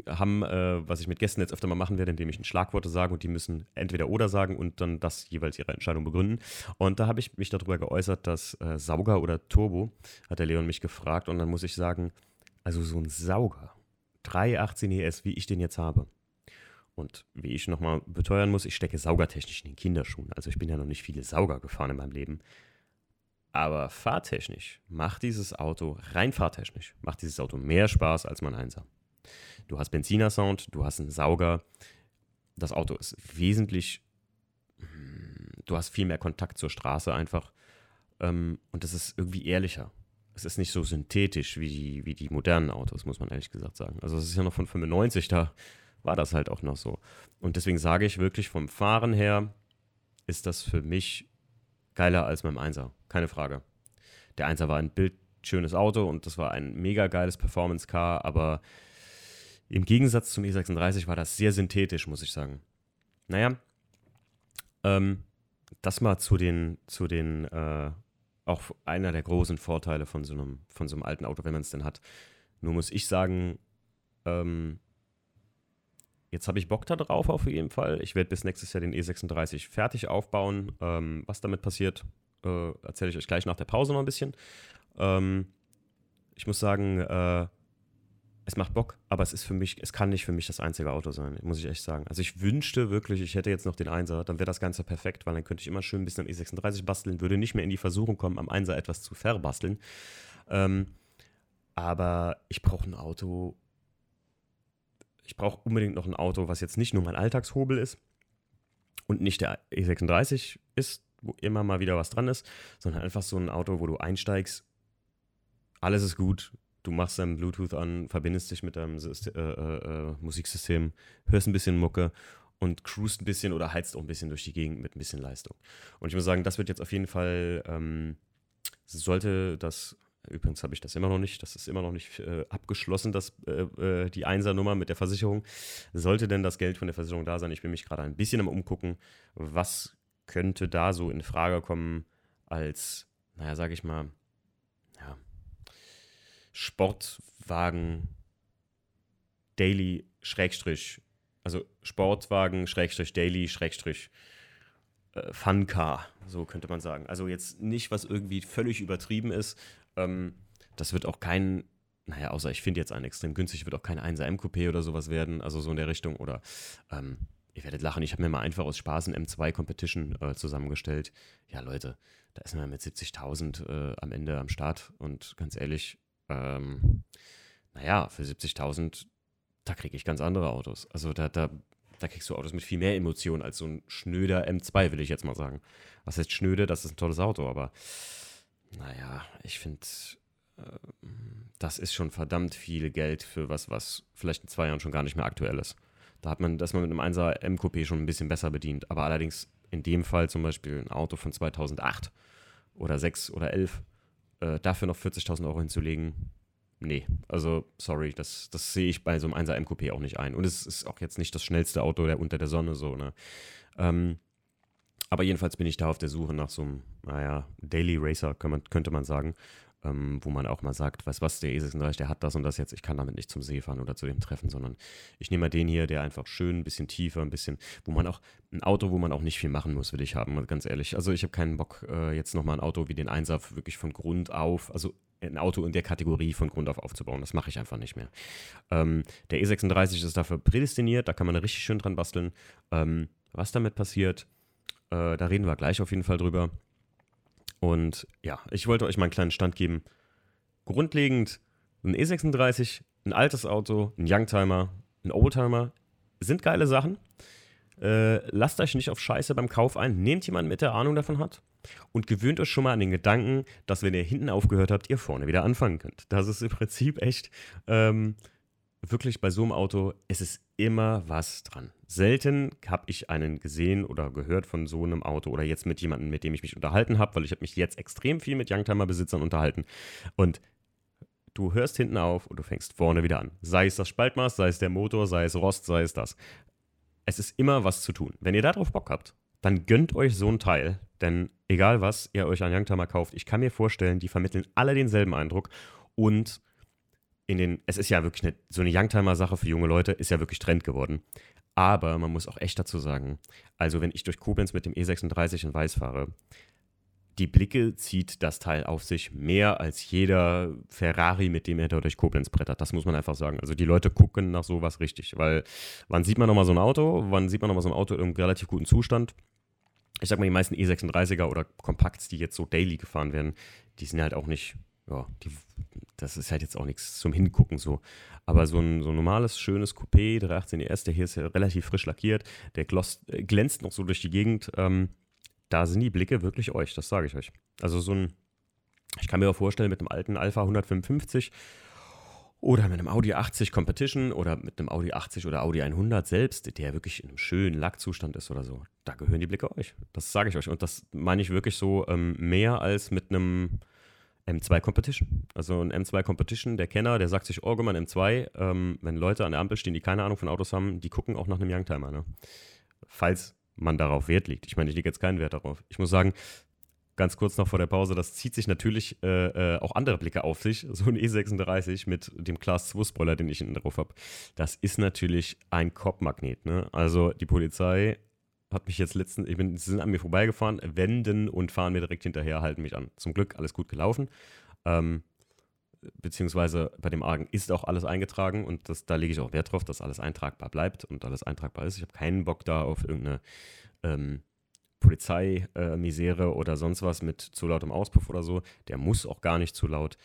[SPEAKER 1] haben, was ich mit Gästen jetzt öfter mal machen werde, indem ich ein Schlagworte sage und die müssen entweder oder sagen und dann das jeweils ihre Entscheidung begründen. Und da habe ich mich darüber geäußert, dass Sauger oder Turbo, hat der Leon mich gefragt und dann muss ich sagen, also so ein Sauger, 318 ES, wie ich den jetzt habe, und wie ich nochmal beteuern muss, ich stecke saugertechnisch in den Kinderschuhen. Also ich bin ja noch nicht viele Sauger gefahren in meinem Leben. Aber fahrtechnisch macht dieses Auto, rein fahrtechnisch, macht dieses Auto mehr Spaß als mein Einser. Du hast Benziner-Sound, du hast einen Sauger. Das Auto ist wesentlich, du hast viel mehr Kontakt zur Straße einfach. Ähm, und das ist irgendwie ehrlicher. Es ist nicht so synthetisch wie die, wie die modernen Autos, muss man ehrlich gesagt sagen. Also es ist ja noch von 95, da war das halt auch noch so. Und deswegen sage ich wirklich, vom Fahren her ist das für mich geiler als beim Einser. Keine Frage. Der Einser war ein bildschönes Auto und das war ein mega geiles Performance-Car, aber im Gegensatz zum E36 war das sehr synthetisch, muss ich sagen. Naja, ähm, das mal zu den, zu den, äh, auch einer der großen Vorteile von so einem, von so einem alten Auto, wenn man es denn hat. Nur muss ich sagen, ähm, Jetzt habe ich Bock da drauf auf jeden Fall. Ich werde bis nächstes Jahr den E36 fertig aufbauen. Ähm, was damit passiert, äh, erzähle ich euch gleich nach der Pause noch ein bisschen. Ähm, ich muss sagen, äh, es macht Bock, aber es ist für mich, es kann nicht für mich das einzige Auto sein, muss ich echt sagen. Also ich wünschte wirklich, ich hätte jetzt noch den Einser, dann wäre das Ganze perfekt, weil dann könnte ich immer schön ein bisschen am E36 basteln, würde nicht mehr in die Versuchung kommen, am Einser etwas zu verbasteln. Ähm, aber ich brauche ein Auto, ich brauche unbedingt noch ein Auto, was jetzt nicht nur mein Alltagshobel ist und nicht der E36 ist, wo immer mal wieder was dran ist, sondern einfach so ein Auto, wo du einsteigst, alles ist gut, du machst dein Bluetooth an, verbindest dich mit deinem System, äh, äh, äh, Musiksystem, hörst ein bisschen Mucke und cruist ein bisschen oder heizt auch ein bisschen durch die Gegend mit ein bisschen Leistung. Und ich muss sagen, das wird jetzt auf jeden Fall, ähm, sollte das Übrigens habe ich das immer noch nicht. Das ist immer noch nicht äh, abgeschlossen, das, äh, äh, die Einsernummer mit der Versicherung. Sollte denn das Geld von der Versicherung da sein? Ich bin mich gerade ein bisschen am Umgucken. Was könnte da so in Frage kommen als, naja, sage ich mal, ja, Sportwagen Daily Schrägstrich, also Sportwagen Schrägstrich Daily Schrägstrich äh, Funcar, so könnte man sagen. Also jetzt nicht, was irgendwie völlig übertrieben ist, ähm, das wird auch kein, naja, außer ich finde jetzt einen extrem günstig, wird auch kein 1er M-Coupé oder sowas werden, also so in der Richtung. Oder ähm, ihr werdet lachen, ich habe mir mal einfach aus Spaß ein M2 Competition äh, zusammengestellt. Ja, Leute, da ist man mit 70.000 äh, am Ende am Start und ganz ehrlich, ähm, naja, für 70.000, da kriege ich ganz andere Autos. Also da, da, da kriegst du Autos mit viel mehr Emotionen als so ein schnöder M2, will ich jetzt mal sagen. Was heißt schnöde? Das ist ein tolles Auto, aber naja, ich finde, äh, das ist schon verdammt viel Geld für was, was vielleicht in zwei Jahren schon gar nicht mehr aktuell ist. Da hat man, dass man mit einem 1er M-Coupé schon ein bisschen besser bedient. Aber allerdings in dem Fall zum Beispiel ein Auto von 2008 oder 6 oder 11, äh, dafür noch 40.000 Euro hinzulegen, nee, also sorry, das, das sehe ich bei so einem 1er M-Coupé auch nicht ein. Und es ist auch jetzt nicht das schnellste Auto der unter der Sonne so, ne? Ähm, aber jedenfalls bin ich da auf der Suche nach so einem, naja, Daily Racer, man, könnte man sagen, ähm, wo man auch mal sagt, was, was, der E36, der hat das und das jetzt, ich kann damit nicht zum See fahren oder zu dem Treffen, sondern ich nehme mal den hier, der einfach schön ein bisschen tiefer, ein bisschen, wo man auch, ein Auto, wo man auch nicht viel machen muss, will ich haben, ganz ehrlich. Also ich habe keinen Bock, äh, jetzt nochmal ein Auto wie den Einsaf wirklich von Grund auf, also ein Auto in der Kategorie von Grund auf aufzubauen. Das mache ich einfach nicht mehr. Ähm, der E36 ist dafür prädestiniert, da kann man richtig schön dran basteln. Ähm, was damit passiert, äh, da reden wir gleich auf jeden Fall drüber. Und ja, ich wollte euch mal einen kleinen Stand geben. Grundlegend ein E36, ein altes Auto, ein Youngtimer, ein Oldtimer, sind geile Sachen. Äh, lasst euch nicht auf Scheiße beim Kauf ein. Nehmt jemanden mit, der Ahnung davon hat. Und gewöhnt euch schon mal an den Gedanken, dass wenn ihr hinten aufgehört habt, ihr vorne wieder anfangen könnt. Das ist im Prinzip echt ähm, wirklich bei so einem Auto, es ist immer was dran. Selten habe ich einen gesehen oder gehört von so einem Auto oder jetzt mit jemandem, mit dem ich mich unterhalten habe, weil ich habe mich jetzt extrem viel mit Youngtimer-Besitzern unterhalten. Und du hörst hinten auf und du fängst vorne wieder an. Sei es das Spaltmaß, sei es der Motor, sei es Rost, sei es das es ist immer was zu tun. Wenn ihr darauf Bock habt, dann gönnt euch so ein Teil, denn egal was ihr euch an Youngtimer kauft, ich kann mir vorstellen, die vermitteln alle denselben Eindruck und in den, es ist ja wirklich eine, so eine Youngtimer-Sache für junge Leute, ist ja wirklich Trend geworden. Aber man muss auch echt dazu sagen, also wenn ich durch Koblenz mit dem E36 in Weiß fahre, die Blicke zieht das Teil auf sich mehr als jeder Ferrari, mit dem er da durch Koblenz brettert. Das muss man einfach sagen. Also die Leute gucken nach sowas richtig, weil wann sieht man nochmal so ein Auto? Wann sieht man nochmal so ein Auto im relativ guten Zustand? Ich sag mal, die meisten E36er oder Kompakts, die jetzt so daily gefahren werden, die sind halt auch nicht, ja, die, das ist halt jetzt auch nichts zum Hingucken so. Aber so ein, so ein normales, schönes Coupé, 318 ES, der hier ist ja relativ frisch lackiert, der gloss, äh, glänzt noch so durch die Gegend. Ähm, da sind die Blicke wirklich euch, das sage ich euch. Also so ein, ich kann mir auch vorstellen, mit einem alten Alpha 155 oder mit einem Audi 80 Competition oder mit einem Audi 80 oder Audi 100 selbst, der wirklich in einem schönen Lackzustand ist oder so, da gehören die Blicke euch. Das sage ich euch. Und das meine ich wirklich so ähm, mehr als mit einem M2 Competition. Also ein M2 Competition, der Kenner, der sagt sich, oh, guck mal, ein M2, ähm, wenn Leute an der Ampel stehen, die keine Ahnung von Autos haben, die gucken auch nach einem Youngtimer. Ne? Falls man darauf Wert legt. Ich meine, ich lege jetzt keinen Wert darauf. Ich muss sagen, ganz kurz noch vor der Pause, das zieht sich natürlich äh, äh, auch andere Blicke auf sich. So ein E36 mit dem Class 2 Spoiler, den ich hinten drauf habe. Das ist natürlich ein Kopfmagnet. Ne? Also die Polizei hat mich jetzt letztens, ich bin, sie sind an mir vorbeigefahren, wenden und fahren mir direkt hinterher, halten mich an. Zum Glück alles gut gelaufen. Ähm, beziehungsweise bei dem Argen ist auch alles eingetragen und das, da lege ich auch Wert drauf, dass alles eintragbar bleibt und alles eintragbar ist. Ich habe keinen Bock da auf irgendeine ähm, Polizeimisere äh, oder sonst was mit zu lautem Auspuff oder so. Der muss auch gar nicht zu laut.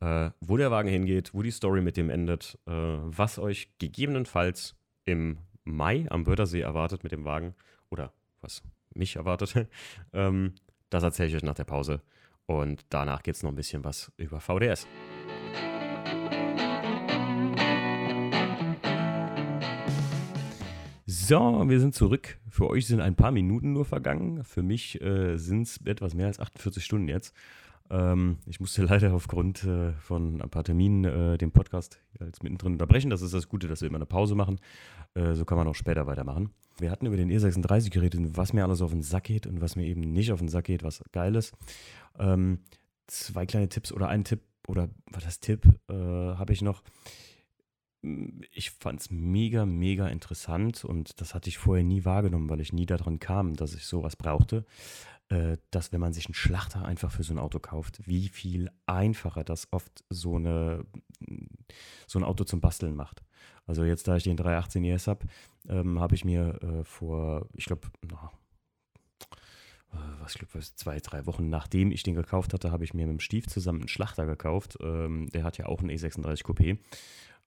[SPEAKER 1] Äh, wo der Wagen hingeht, wo die Story mit dem endet, äh, was euch gegebenenfalls im Mai am Wörthersee erwartet mit dem Wagen oder was mich erwartet, <laughs> ähm, das erzähle ich euch nach der Pause. Und danach geht es noch ein bisschen was über VDS. So, wir sind zurück. Für euch sind ein paar Minuten nur vergangen. Für mich äh, sind es etwas mehr als 48 Stunden jetzt. Ähm, ich musste <laughs> leider aufgrund äh, von ein paar Terminen äh, den Podcast jetzt mittendrin unterbrechen. Das ist das Gute, dass wir immer eine Pause machen. Äh, so kann man auch später weitermachen. Wir hatten über den E36 geredet, was mir alles auf den Sack geht und was mir eben nicht auf den Sack geht, was geil ist. Ähm, zwei kleine Tipps oder ein Tipp oder was das Tipp äh, habe ich noch ich fand es mega, mega interessant und das hatte ich vorher nie wahrgenommen, weil ich nie daran kam, dass ich sowas brauchte, dass wenn man sich einen Schlachter einfach für so ein Auto kauft, wie viel einfacher das oft so, eine, so ein Auto zum Basteln macht. Also jetzt, da ich den 318 ES habe, ähm, habe ich mir äh, vor, ich glaube, äh, was glaube, zwei, drei Wochen nachdem ich den gekauft hatte, habe ich mir mit dem Stief zusammen einen Schlachter gekauft. Ähm, der hat ja auch einen E36 Coupé.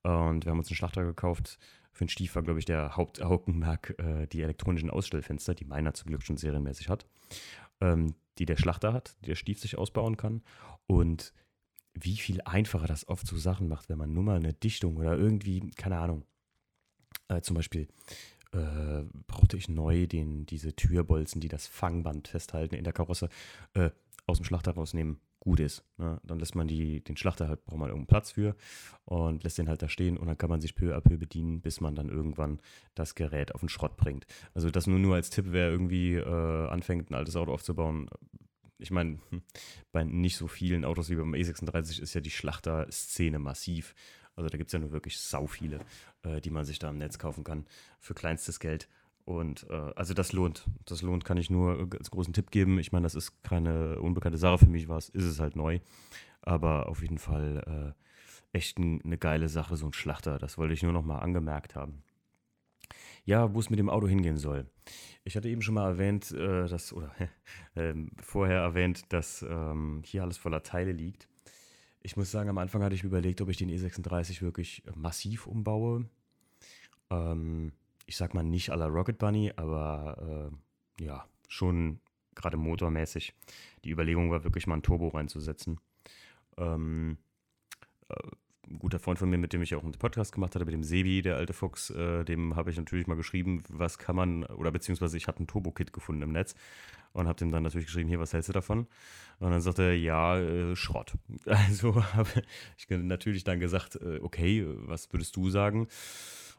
[SPEAKER 1] Und wir haben uns einen Schlachter gekauft. Für den Stief war, glaube ich, der Hauptaugenmerk äh, die elektronischen Ausstellfenster, die meiner zum Glück schon serienmäßig hat, ähm, die der Schlachter hat, die der Stief sich ausbauen kann. Und wie viel einfacher das oft so Sachen macht, wenn man nur mal eine Dichtung oder irgendwie, keine Ahnung, äh, zum Beispiel äh, brauchte ich neu den, diese Türbolzen, die das Fangband festhalten in der Karosse, äh, aus dem Schlachter rausnehmen gut ist. Ne? Dann lässt man die, den Schlachter halt, braucht man irgendeinen Platz für und lässt den halt da stehen und dann kann man sich peu à peu bedienen, bis man dann irgendwann das Gerät auf den Schrott bringt. Also das nur, nur als Tipp, wer irgendwie äh, anfängt, ein altes Auto aufzubauen. Ich meine, hm, bei nicht so vielen Autos wie beim E36 ist ja die Schlachter-Szene massiv. Also da gibt es ja nur wirklich sau viele, äh, die man sich da im Netz kaufen kann für kleinstes Geld. Und äh, also das lohnt. Das lohnt, kann ich nur als großen Tipp geben. Ich meine, das ist keine unbekannte Sache für mich, was ist es halt neu. Aber auf jeden Fall äh, echt ein, eine geile Sache, so ein Schlachter. Das wollte ich nur noch mal angemerkt haben. Ja, wo es mit dem Auto hingehen soll. Ich hatte eben schon mal erwähnt, äh, dass, oder <laughs> äh, vorher erwähnt, dass ähm, hier alles voller Teile liegt. Ich muss sagen, am Anfang hatte ich überlegt, ob ich den E36 wirklich massiv umbaue. Ähm, ich sag mal nicht la Rocket Bunny, aber äh, ja, schon gerade motormäßig. Die Überlegung war wirklich mal ein Turbo reinzusetzen. Ähm, äh, ein guter Freund von mir, mit dem ich auch einen Podcast gemacht hatte, mit dem Sebi, der alte Fuchs, äh, dem habe ich natürlich mal geschrieben, was kann man, oder beziehungsweise ich hatte ein Turbo-Kit gefunden im Netz und habe dem dann natürlich geschrieben, hier, was hältst du davon? Und dann sagte er, ja, äh, Schrott. <laughs> Also habe ich natürlich dann gesagt, äh, okay, was würdest du sagen?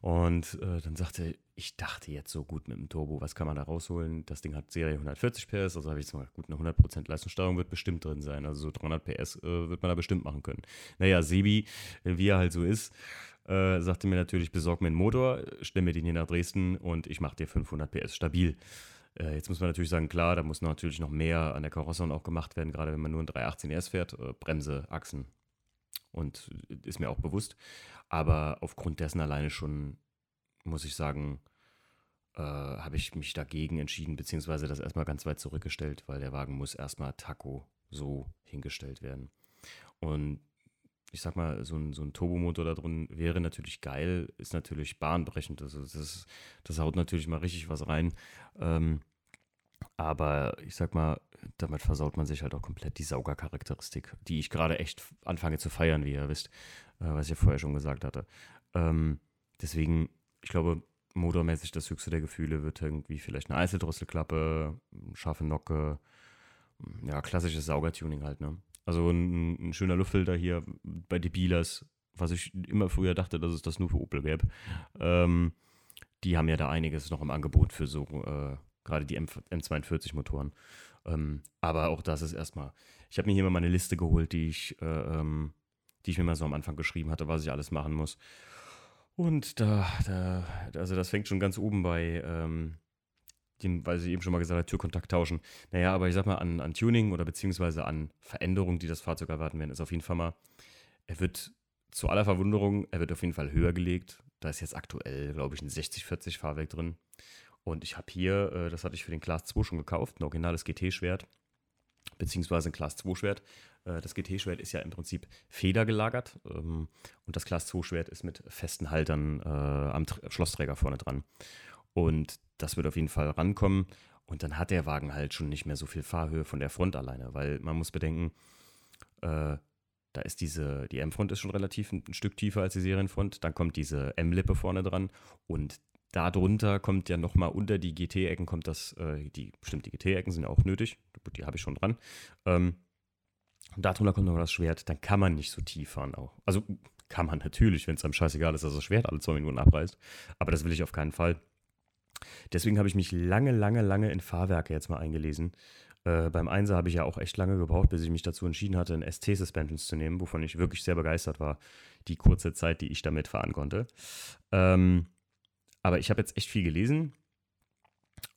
[SPEAKER 1] Und äh, dann sagte er, ich dachte jetzt so gut mit dem Turbo, was kann man da rausholen? Das Ding hat Serie 140 PS, also habe ich jetzt mal gut, eine 100% Leistungssteuerung wird bestimmt drin sein. Also so 300 PS äh, wird man da bestimmt machen können. Naja, Sebi, wie er halt so ist, äh, sagte mir natürlich, besorg mir einen Motor, stell mir den hier nach Dresden und ich mache dir 500 PS stabil. Äh, jetzt muss man natürlich sagen, klar, da muss natürlich noch mehr an der Karosserie auch gemacht werden, gerade wenn man nur ein 318 RS fährt, äh, Bremse, Achsen und äh, ist mir auch bewusst. Aber aufgrund dessen alleine schon, muss ich sagen, äh, habe ich mich dagegen entschieden, beziehungsweise das erstmal ganz weit zurückgestellt, weil der Wagen muss erstmal Taco so hingestellt werden. Und ich sag mal, so ein, so ein Turbomotor da drin wäre natürlich geil, ist natürlich bahnbrechend. Also das, das haut natürlich mal richtig was rein. Ähm, aber ich sag mal, damit versaut man sich halt auch komplett die Saugercharakteristik, die ich gerade echt anfange zu feiern, wie ihr wisst, äh, was ich ja vorher schon gesagt hatte. Ähm, deswegen, ich glaube, motormäßig das höchste der Gefühle wird irgendwie vielleicht eine Einzeldrosselklappe, scharfe Nocke, ja, klassisches Saugertuning halt, ne? Also ein, ein schöner Luftfilter hier bei die Bealers, was ich immer früher dachte, dass es das nur für Opel gäbe. Ähm, die haben ja da einiges noch im Angebot für so, äh, gerade die M M42-Motoren. Ähm, aber auch das ist erstmal. Ich habe mir hier mal meine Liste geholt, die ich, äh, ähm, die ich mir mal so am Anfang geschrieben hatte, was ich alles machen muss. Und da, da also das fängt schon ganz oben bei, ähm, dem, weil sie eben schon mal gesagt hat, Türkontakt tauschen. Naja, aber ich sag mal, an, an Tuning oder beziehungsweise an Veränderungen, die das Fahrzeug erwarten werden, ist auf jeden Fall mal, er wird zu aller Verwunderung, er wird auf jeden Fall höher gelegt. Da ist jetzt aktuell, glaube ich, ein 60-40 Fahrwerk drin. Und ich habe hier, äh, das hatte ich für den Class 2 schon gekauft, ein originales GT-Schwert, beziehungsweise ein Class 2-Schwert. Äh, das GT-Schwert ist ja im Prinzip federgelagert ähm, und das Class 2-Schwert ist mit festen Haltern äh, am Schlossträger vorne dran. Und das wird auf jeden Fall rankommen. Und dann hat der Wagen halt schon nicht mehr so viel Fahrhöhe von der Front alleine, weil man muss bedenken, äh, da ist diese, die M-Front ist schon relativ ein, ein, Stück tiefer als die Serienfront. Dann kommt diese M-Lippe vorne dran und darunter kommt ja nochmal unter die GT-Ecken kommt das, äh, die, bestimmt die GT-Ecken sind ja auch nötig, die habe ich schon dran. Ähm, und darunter kommt noch das Schwert, dann kann man nicht so tief fahren auch. Also kann man natürlich, wenn es einem scheißegal ist, dass das Schwert alle zwei Minuten abreißt. Aber das will ich auf keinen Fall. Deswegen habe ich mich lange, lange, lange in Fahrwerke jetzt mal eingelesen. Äh, beim Einser habe ich ja auch echt lange gebraucht, bis ich mich dazu entschieden hatte, ein ST-Suspensions zu nehmen, wovon ich wirklich sehr begeistert war, die kurze Zeit, die ich damit fahren konnte. Ähm, aber ich habe jetzt echt viel gelesen,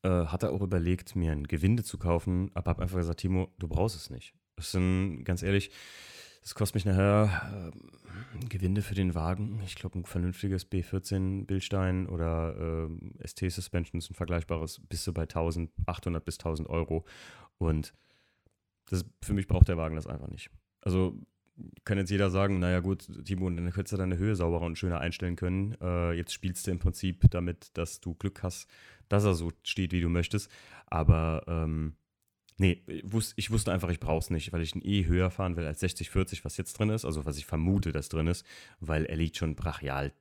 [SPEAKER 1] äh, hatte auch überlegt, mir ein Gewinde zu kaufen, aber habe einfach gesagt, Timo, du brauchst es nicht. Das sind, ganz ehrlich, das kostet mich nachher äh, Gewinde für den Wagen. Ich glaube, ein vernünftiges B14 Bildstein oder äh, ST Suspensions, ein vergleichbares, bis zu bei 1800 bis 1000 Euro. Und das, für mich braucht der Wagen das einfach nicht. Also kann jetzt jeder sagen, naja gut, Timo, dann hättest du deine Höhe sauberer und schöner einstellen können. Äh, jetzt spielst du im Prinzip damit, dass du Glück hast, dass er so steht, wie du möchtest. Aber ähm, Nee, ich wusste einfach, ich brauche es nicht, weil ich ihn eh höher fahren will als 60, 40, was jetzt drin ist, also was ich vermute, dass drin ist, weil er liegt schon brachial,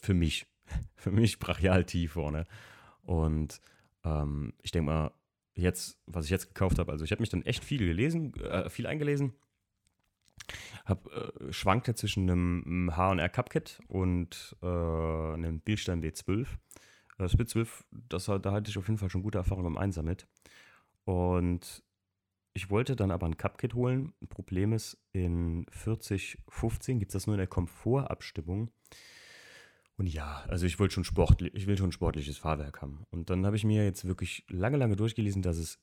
[SPEAKER 1] für mich, <laughs> für mich brachial tief vorne. Und ähm, ich denke mal, jetzt, was ich jetzt gekauft habe, also ich habe mich dann echt viel gelesen, äh, viel eingelesen, hab, äh, schwankte zwischen einem H&R Cupkit und äh, einem Bildstein B12. Das B12, das, da hatte ich auf jeden Fall schon gute Erfahrungen beim Einser mit. Und ich wollte dann aber ein Cupkit holen. Problem ist, in 4015 gibt es das nur in der Komfortabstimmung. Und ja, also ich wollte schon sportlich, ich will schon sportliches Fahrwerk haben. Und dann habe ich mir jetzt wirklich lange, lange durchgelesen, dass es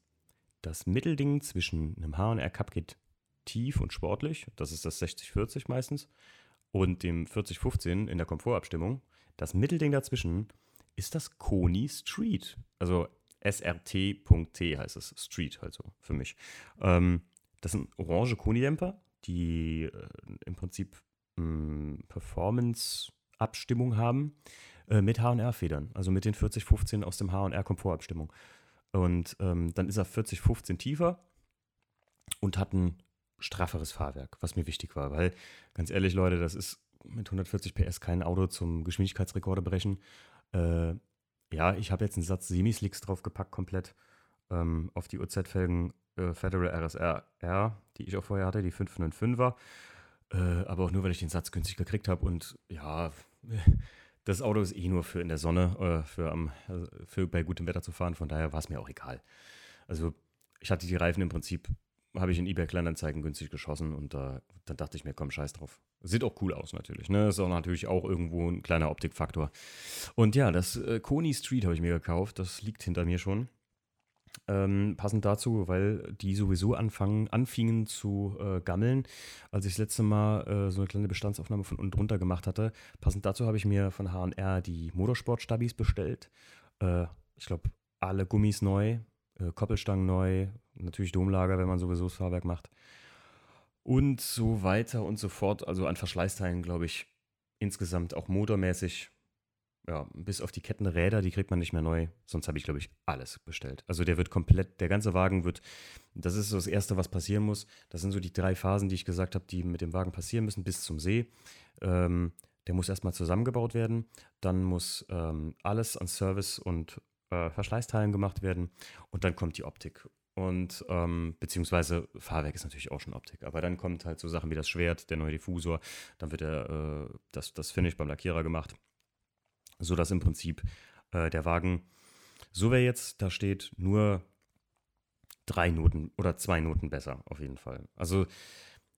[SPEAKER 1] das Mittelding zwischen einem H&R Cupkit tief und sportlich, das ist das 6040 meistens, und dem 4015 in der Komfortabstimmung, das Mittelding dazwischen ist das Koni Street. Also SRT.T heißt es, Street halt so für mich. Ähm, das sind orange Koni-Dämpfer, die äh, im Prinzip hm, Performance Komfortabstimmung haben äh, mit HR-Federn, also mit den 4015 aus dem HR-Komfortabstimmung. Und ähm, dann ist er 4015 tiefer und hat ein strafferes Fahrwerk, was mir wichtig war, weil ganz ehrlich, Leute, das ist mit 140 PS kein Auto zum Geschwindigkeitsrekorde brechen. Äh, ja, ich habe jetzt einen Satz Semislicks draufgepackt, komplett ähm, auf die UZ-Felgen äh, Federal RSR die ich auch vorher hatte, die 505er. Äh, aber auch nur, weil ich den Satz günstig gekriegt habe. Und ja, <laughs> das Auto ist eh nur für in der Sonne, äh, für, am, also für bei gutem Wetter zu fahren. Von daher war es mir auch egal. Also ich hatte die Reifen im Prinzip, habe ich in eBay Kleinanzeigen günstig geschossen und äh, dann dachte ich mir, komm, scheiß drauf. Sieht auch cool aus natürlich. Ne? Ist auch natürlich auch irgendwo ein kleiner Optikfaktor. Und ja, das äh, Coney Street habe ich mir gekauft. Das liegt hinter mir schon. Ähm, passend dazu, weil die sowieso anfangen, anfingen zu äh, gammeln, als ich das letzte Mal äh, so eine kleine Bestandsaufnahme von unten drunter gemacht hatte. Passend dazu habe ich mir von HR die Motorsport-Stabis bestellt. Äh, ich glaube, alle Gummis neu, äh, Koppelstangen neu, natürlich Domlager, wenn man sowieso das Fahrwerk macht. Und so weiter und so fort. Also an Verschleißteilen, glaube ich, insgesamt auch motormäßig ja, bis auf die Kettenräder, die kriegt man nicht mehr neu. Sonst habe ich, glaube ich, alles bestellt. Also der wird komplett, der ganze Wagen wird, das ist so das Erste, was passieren muss. Das sind so die drei Phasen, die ich gesagt habe, die mit dem Wagen passieren müssen, bis zum See. Ähm, der muss erstmal zusammengebaut werden. Dann muss ähm, alles an Service und äh, Verschleißteilen gemacht werden. Und dann kommt die Optik. Und ähm, beziehungsweise Fahrwerk ist natürlich auch schon Optik. Aber dann kommt halt so Sachen wie das Schwert, der neue Diffusor. Dann wird der, äh, das, das Finish beim Lackierer gemacht sodass im Prinzip äh, der Wagen, so wäre jetzt, da steht nur drei Noten oder zwei Noten besser, auf jeden Fall. Also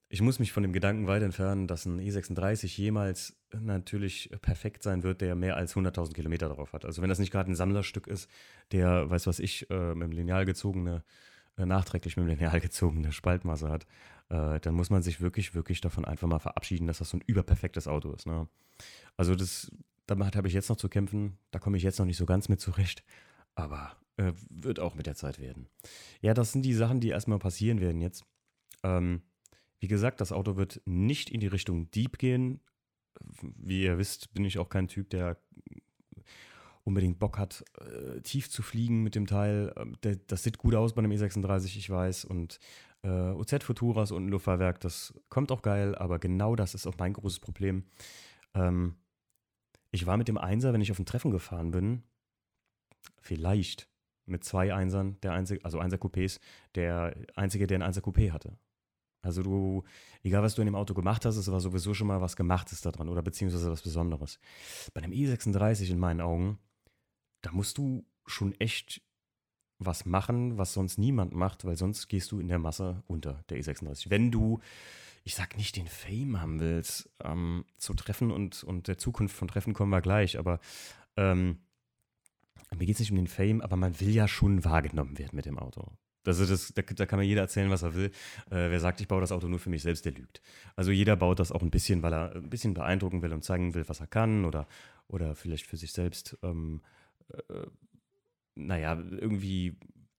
[SPEAKER 1] ich muss mich von dem Gedanken weit entfernen, dass ein E36 jemals natürlich perfekt sein wird, der mehr als 100.000 Kilometer drauf hat. Also wenn das nicht gerade ein Sammlerstück ist, der, weiß was ich, äh, mit dem Lineal gezogene, äh, nachträglich mit dem Lineal gezogene Spaltmasse hat, äh, dann muss man sich wirklich, wirklich davon einfach mal verabschieden, dass das so ein überperfektes Auto ist. Ne? Also das damit habe ich jetzt noch zu kämpfen. Da komme ich jetzt noch nicht so ganz mit zurecht. Aber äh, wird auch mit der Zeit werden. Ja, das sind die Sachen, die erstmal passieren werden jetzt. Ähm, wie gesagt, das Auto wird nicht in die Richtung Deep gehen. Wie ihr wisst, bin ich auch kein Typ, der unbedingt Bock hat, äh, tief zu fliegen mit dem Teil. Ähm, der, das sieht gut aus bei einem E36, ich weiß. Und äh, OZ Futuras und ein Luftfahrwerk, das kommt auch geil, aber genau das ist auch mein großes Problem. Ähm, ich war mit dem Einser, wenn ich auf ein Treffen gefahren bin, vielleicht mit zwei Einsern, der einzige, also Einser Coupés, der einzige, der ein Einser Coupé hatte. Also du, egal was du in dem Auto gemacht hast, es war sowieso schon mal was Gemachtes daran oder beziehungsweise was Besonderes. Bei einem E36 in meinen Augen, da musst du schon echt was machen, was sonst niemand macht, weil sonst gehst du in der Masse unter der E36. Wenn du ich sag nicht den Fame haben willst, ähm, zu Treffen und, und der Zukunft von Treffen kommen wir gleich, aber ähm, mir geht es nicht um den Fame, aber man will ja schon wahrgenommen werden mit dem Auto. Also das, da, da, kann mir jeder erzählen, was er will. Äh, wer sagt, ich baue das Auto nur für mich selbst, der lügt. Also jeder baut das auch ein bisschen, weil er ein bisschen beeindrucken will und zeigen will, was er kann oder, oder vielleicht für sich selbst, ähm, äh, naja, irgendwie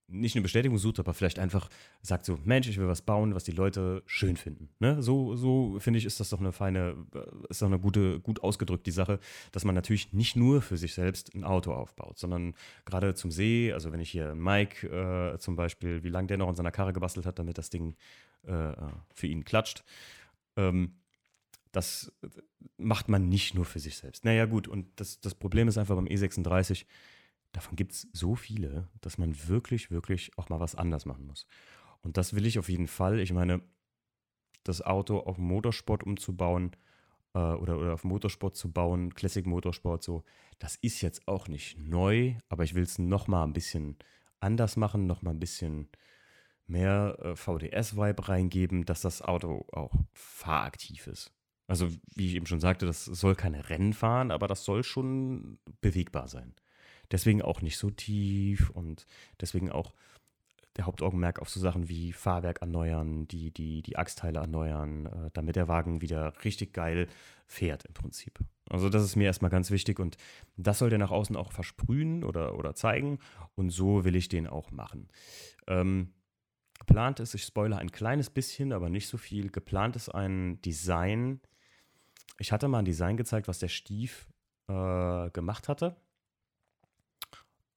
[SPEAKER 1] nicht eine Bestätigung sucht, aber vielleicht einfach sagt so, Mensch, ich will was bauen, was die Leute schön finden. Ne? So, so finde ich, ist das doch eine feine, äh, ist doch eine gute, gut ausgedrückt, die Sache, dass man natürlich nicht nur für sich selbst ein Auto aufbaut, sondern gerade zum See, also wenn ich hier Mike äh, zum Beispiel, wie lange der noch in seiner Karre gebastelt hat, damit das Ding äh, für ihn klatscht, ähm, das macht man nicht nur für sich selbst. Naja, gut, und das, das Problem ist einfach beim E36, davon gibt es so viele, dass man wirklich, wirklich auch mal was anders machen muss. Und das will ich auf jeden Fall. Ich meine, das Auto auf Motorsport umzubauen äh, oder, oder auf Motorsport zu bauen, Classic Motorsport so, das ist jetzt auch nicht neu, aber ich will es nochmal ein bisschen anders machen, nochmal ein bisschen mehr äh, VDS-Vibe reingeben, dass das Auto auch fahraktiv ist. Also, wie ich eben schon sagte, das soll keine Rennen fahren, aber das soll schon bewegbar sein. Deswegen auch nicht so tief und deswegen auch der Hauptaugenmerk auf so Sachen wie Fahrwerk erneuern, die, die, die Achsteile erneuern, äh, damit der Wagen wieder richtig geil fährt im Prinzip. Also das ist mir erstmal ganz wichtig und das soll der nach außen auch versprühen oder, oder zeigen und so will ich den auch machen. Ähm, geplant ist, ich spoilere ein kleines bisschen, aber nicht so viel, geplant ist ein Design, ich hatte mal ein Design gezeigt, was der Stief äh, gemacht hatte.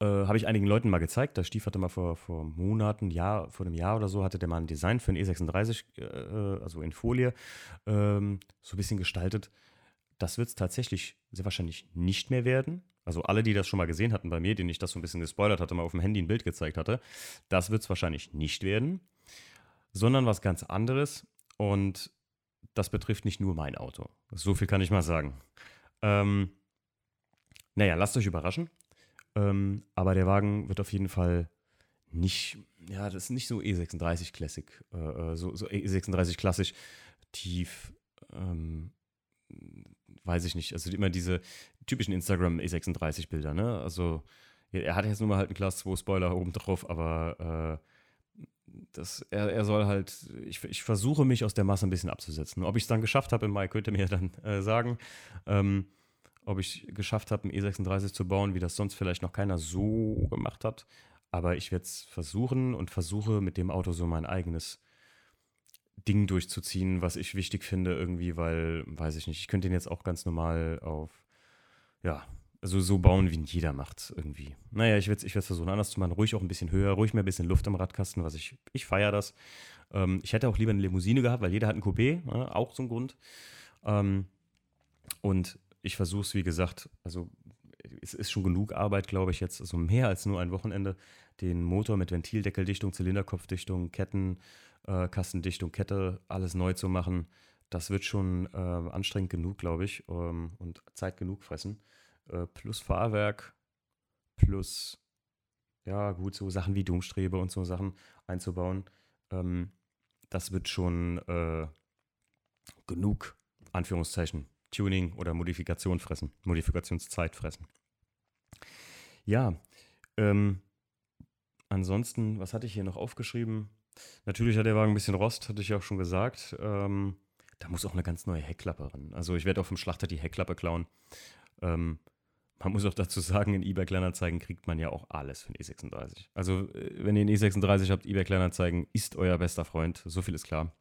[SPEAKER 1] Äh, Habe ich einigen Leuten mal gezeigt. Der Stief hatte mal vor, vor Monaten, Jahr, vor einem Jahr oder so, hatte der mal ein Design für ein E36, äh, also in Folie, ähm, so ein bisschen gestaltet. Das wird es tatsächlich sehr wahrscheinlich nicht mehr werden. Also alle, die das schon mal gesehen hatten bei mir, denen ich das so ein bisschen gespoilert hatte, mal auf dem Handy ein Bild gezeigt hatte, das wird es wahrscheinlich nicht werden, sondern was ganz anderes. Und das betrifft nicht nur mein Auto. So viel kann ich mal sagen. Ähm, naja, lasst euch überraschen. Ähm, aber der Wagen wird auf jeden Fall nicht, ja, das ist nicht so E36 Classic, äh, äh so, so, E36 klassisch tief, ähm, weiß ich nicht. Also immer diese typischen Instagram E36 Bilder, ne? Also er hat jetzt nur mal halt einen Class 2 Spoiler oben drauf, aber äh, das, er, er soll halt, ich, ich versuche mich aus der Masse ein bisschen abzusetzen. Ob ich es dann geschafft habe im Mai, könnt ihr mir dann äh, sagen. Ähm, ob ich geschafft habe, einen E36 zu bauen, wie das sonst vielleicht noch keiner so gemacht hat. Aber ich werde es versuchen und versuche mit dem Auto so mein eigenes Ding durchzuziehen, was ich wichtig finde irgendwie, weil, weiß ich nicht, ich könnte den jetzt auch ganz normal auf, ja, also so bauen, wie ihn jeder macht irgendwie. Naja, ich werde es ich versuchen anders zu machen. Ruhig auch ein bisschen höher, ruhig mehr ein bisschen Luft im Radkasten, was ich, ich feiere das. Ähm, ich hätte auch lieber eine Limousine gehabt, weil jeder hat ein Coupé, ne? auch zum Grund. Ähm, und ich versuche es, wie gesagt, also es ist schon genug Arbeit, glaube ich, jetzt, also mehr als nur ein Wochenende, den Motor mit Ventildeckeldichtung, Zylinderkopfdichtung, Ketten, äh, Kastendichtung, Kette, alles neu zu machen. Das wird schon äh, anstrengend genug, glaube ich, ähm, und Zeit genug fressen äh, plus Fahrwerk, plus, ja, gut, so Sachen wie Domstrebe und so Sachen einzubauen. Ähm, das wird schon äh, genug, Anführungszeichen, Tuning oder Modifikation fressen, Modifikationszeit fressen. Ja, ähm, ansonsten, was hatte ich hier noch aufgeschrieben? Natürlich hat der Wagen ein bisschen Rost, hatte ich ja auch schon gesagt. Ähm, da muss auch eine ganz neue Heckklappe ran. Also ich werde auch vom Schlachter die Heckklappe klauen. Ähm, man muss auch dazu sagen, in eBay Kleinanzeigen kriegt man ja auch alles für den E36. Also, äh, wenn ihr einen E36 habt, eBay Kleinanzeigen ist euer bester Freund. So viel ist klar.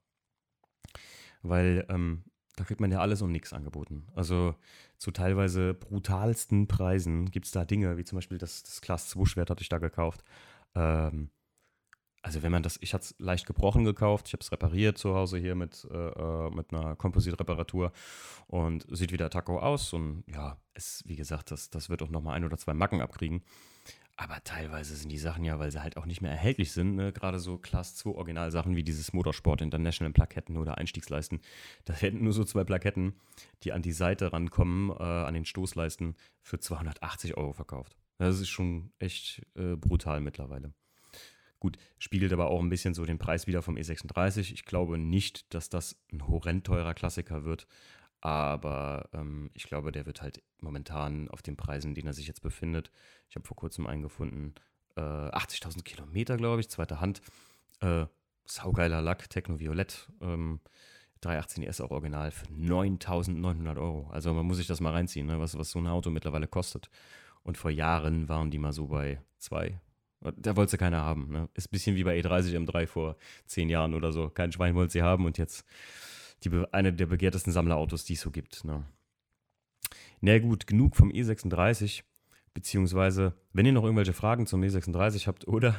[SPEAKER 1] Weil ähm, da kriegt man ja alles und nichts angeboten. Also zu teilweise brutalsten Preisen gibt es da Dinge, wie zum Beispiel das, das Class 2 Schwert hatte ich da gekauft. Ähm, also wenn man das, ich hatte es leicht gebrochen gekauft, ich habe es repariert zu Hause hier mit, äh, äh mit einer Kompositreparatur und sieht wie der Taco aus und ja, es, wie gesagt, das, das wird auch nochmal ein oder zwei Macken abkriegen. Aber teilweise sind die Sachen ja, weil sie halt auch nicht mehr erhältlich sind, ne? gerade so Class 2 Originalsachen wie dieses Motorsport International Plaketten oder Einstiegsleisten. Da hätten nur so zwei Plaketten, die an die Seite rankommen, äh, an den Stoßleisten, für 280 Euro verkauft. Das ist schon echt äh, brutal mittlerweile. Gut, spiegelt aber auch ein bisschen so den Preis wieder vom E36. Ich glaube nicht, dass das ein horrend teurer Klassiker wird, aber ähm, ich glaube, der wird halt momentan auf den Preisen, denen er sich jetzt befindet. Ich habe vor kurzem einen gefunden, äh, 80.000 Kilometer, glaube ich, zweite Hand. Äh, saugeiler Lack, Techno Violett. Ähm, 318 ES auch original für 9.900 Euro. Also man muss sich das mal reinziehen, ne, was, was so ein Auto mittlerweile kostet. Und vor Jahren waren die mal so bei 2, da wollte sie keiner haben. Ne? Ist ein bisschen wie bei E30 M3 vor zehn Jahren oder so. Kein Schwein wollte sie haben und jetzt die, eine der begehrtesten Sammlerautos, die es so gibt. Ne? Na gut, genug vom E36. Beziehungsweise, wenn ihr noch irgendwelche Fragen zum E36 habt oder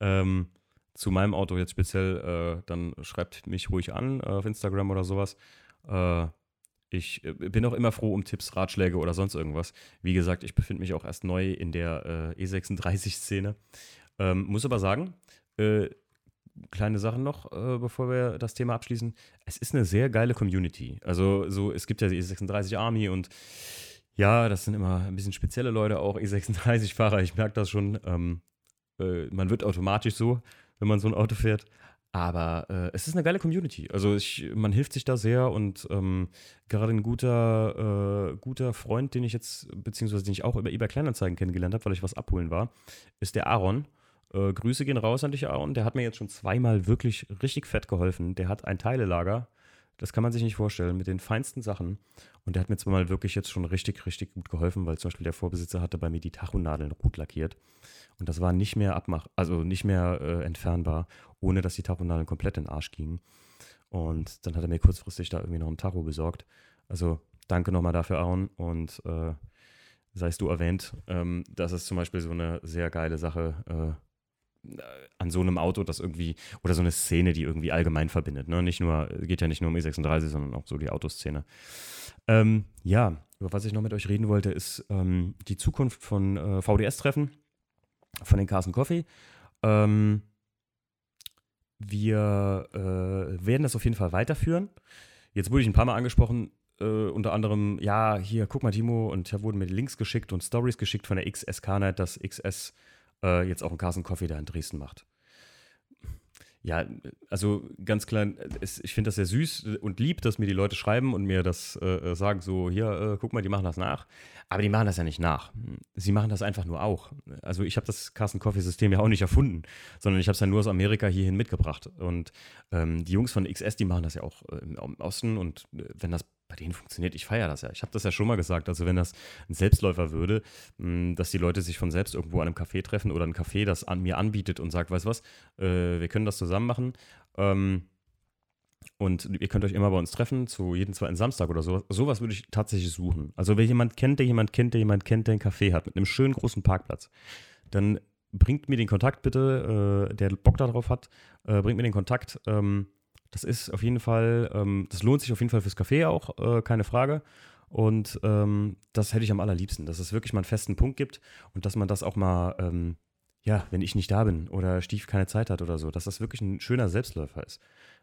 [SPEAKER 1] ähm, zu meinem Auto jetzt speziell, äh, dann schreibt mich ruhig an äh, auf Instagram oder sowas. Äh, ich äh, bin auch immer froh um Tipps, Ratschläge oder sonst irgendwas. Wie gesagt, ich befinde mich auch erst neu in der äh, E36-Szene. Ähm, muss aber sagen, äh, kleine Sachen noch, äh, bevor wir das Thema abschließen. Es ist eine sehr geile Community. Also, so, es gibt ja die E36 Army und ja, das sind immer ein bisschen spezielle Leute, auch E36-Fahrer. Ich merke das schon. Ähm, äh, man wird automatisch so, wenn man so ein Auto fährt. Aber äh, es ist eine geile Community. Also ich, man hilft sich da sehr und ähm, gerade ein guter, äh, guter Freund, den ich jetzt, beziehungsweise den ich auch über eBay Kleinanzeigen kennengelernt habe, weil ich was abholen war, ist der Aaron. Äh, Grüße gehen raus an dich, Aaron. Der hat mir jetzt schon zweimal wirklich richtig fett geholfen. Der hat ein Teilelager. Das kann man sich nicht vorstellen, mit den feinsten Sachen. Und der hat mir zweimal wirklich jetzt schon richtig, richtig gut geholfen, weil zum Beispiel der Vorbesitzer hatte bei mir die Tachonadeln gut lackiert. Und das war nicht mehr abmach, also nicht mehr äh, entfernbar, ohne dass die Tachonadeln komplett in den Arsch gingen. Und dann hat er mir kurzfristig da irgendwie noch ein Tacho besorgt. Also danke nochmal dafür, Aaron. Und äh, seist du erwähnt, ähm, das ist zum Beispiel so eine sehr geile Sache äh, an so einem Auto, das irgendwie, oder so eine Szene, die irgendwie allgemein verbindet. Ne? Nicht nur, geht ja nicht nur um E36, sondern auch so die Autoszene. Ähm, ja, über was ich noch mit euch reden wollte, ist ähm, die Zukunft von äh, VDS-Treffen, von den Carson Coffee. Ähm, wir äh, werden das auf jeden Fall weiterführen. Jetzt wurde ich ein paar Mal angesprochen, äh, unter anderem, ja, hier, guck mal, Timo, und da wurden mir Links geschickt und Stories geschickt von der XSK-Night, dass XS äh, jetzt auch einen Carson Coffee da in Dresden macht. Ja, also ganz klar, es, ich finde das sehr süß und lieb, dass mir die Leute schreiben und mir das äh, sagen, so, hier, äh, guck mal, die machen das nach. Aber die machen das ja nicht nach. Sie machen das einfach nur auch. Also ich habe das Carsten Coffee System ja auch nicht erfunden, sondern ich habe es ja nur aus Amerika hierhin mitgebracht. Und ähm, die Jungs von XS, die machen das ja auch äh, im Osten und äh, wenn das bei denen funktioniert. Ich feiere das ja. Ich habe das ja schon mal gesagt. Also wenn das ein Selbstläufer würde, mh, dass die Leute sich von selbst irgendwo an einem Café treffen oder ein Café das an mir anbietet und sagt, weißt du was, äh, wir können das zusammen machen. Ähm, und ihr könnt euch immer bei uns treffen, zu jedem zweiten Samstag oder so. Sowas würde ich tatsächlich suchen. Also wer jemand kennt, der jemand kennt, der jemand kennt, der ein Café hat, mit einem schönen großen Parkplatz, dann bringt mir den Kontakt bitte, äh, der Bock darauf hat, äh, bringt mir den Kontakt. Ähm, das ist auf jeden Fall, ähm, das lohnt sich auf jeden Fall fürs Café auch, äh, keine Frage. Und ähm, das hätte ich am allerliebsten, dass es wirklich mal einen festen Punkt gibt und dass man das auch mal, ähm, ja, wenn ich nicht da bin oder Stief keine Zeit hat oder so, dass das wirklich ein schöner Selbstläufer ist.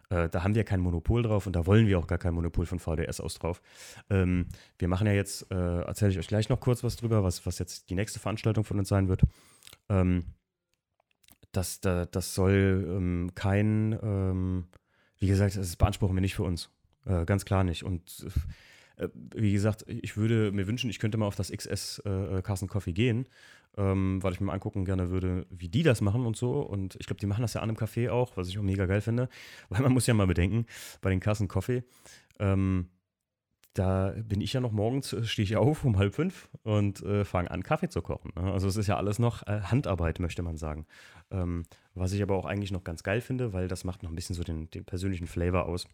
[SPEAKER 1] Äh, da haben wir kein Monopol drauf und da wollen wir auch gar kein Monopol von VDS aus drauf. Ähm, wir machen ja jetzt, äh, erzähle ich euch gleich noch kurz was drüber, was, was jetzt die nächste Veranstaltung von uns sein wird. Ähm, das, das, das soll ähm, kein ähm, wie gesagt, das beanspruchen wir nicht für uns. Äh, ganz klar nicht. Und äh, wie gesagt, ich würde mir wünschen, ich könnte mal auf das XS äh, Carson Coffee gehen, ähm, weil ich mir mal angucken gerne würde, wie die das machen und so. Und ich glaube, die machen das ja an einem Café auch, was ich auch mega geil finde. Weil man muss ja mal bedenken, bei den Carson Coffee, ähm, da bin ich ja noch morgens, äh, stehe ich auf um halb fünf und äh, fange an, Kaffee zu kochen. Ne? Also es ist ja alles noch äh, Handarbeit, möchte man sagen. Ähm, was ich aber auch eigentlich noch ganz geil finde, weil das macht noch ein bisschen so den, den persönlichen Flavor aus.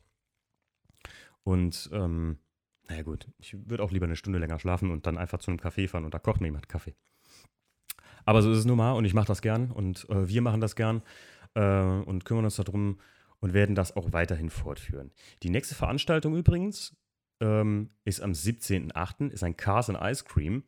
[SPEAKER 1] Und ähm, naja gut, ich würde auch lieber eine Stunde länger schlafen und dann einfach zu einem Café fahren und da kocht mir jemand Kaffee. Aber so ist es nun mal und ich mache das gern und äh, wir machen das gern äh, und kümmern uns darum und werden das auch weiterhin fortführen. Die nächste Veranstaltung übrigens ähm, ist am 17.08., ist ein Cars and Ice Cream.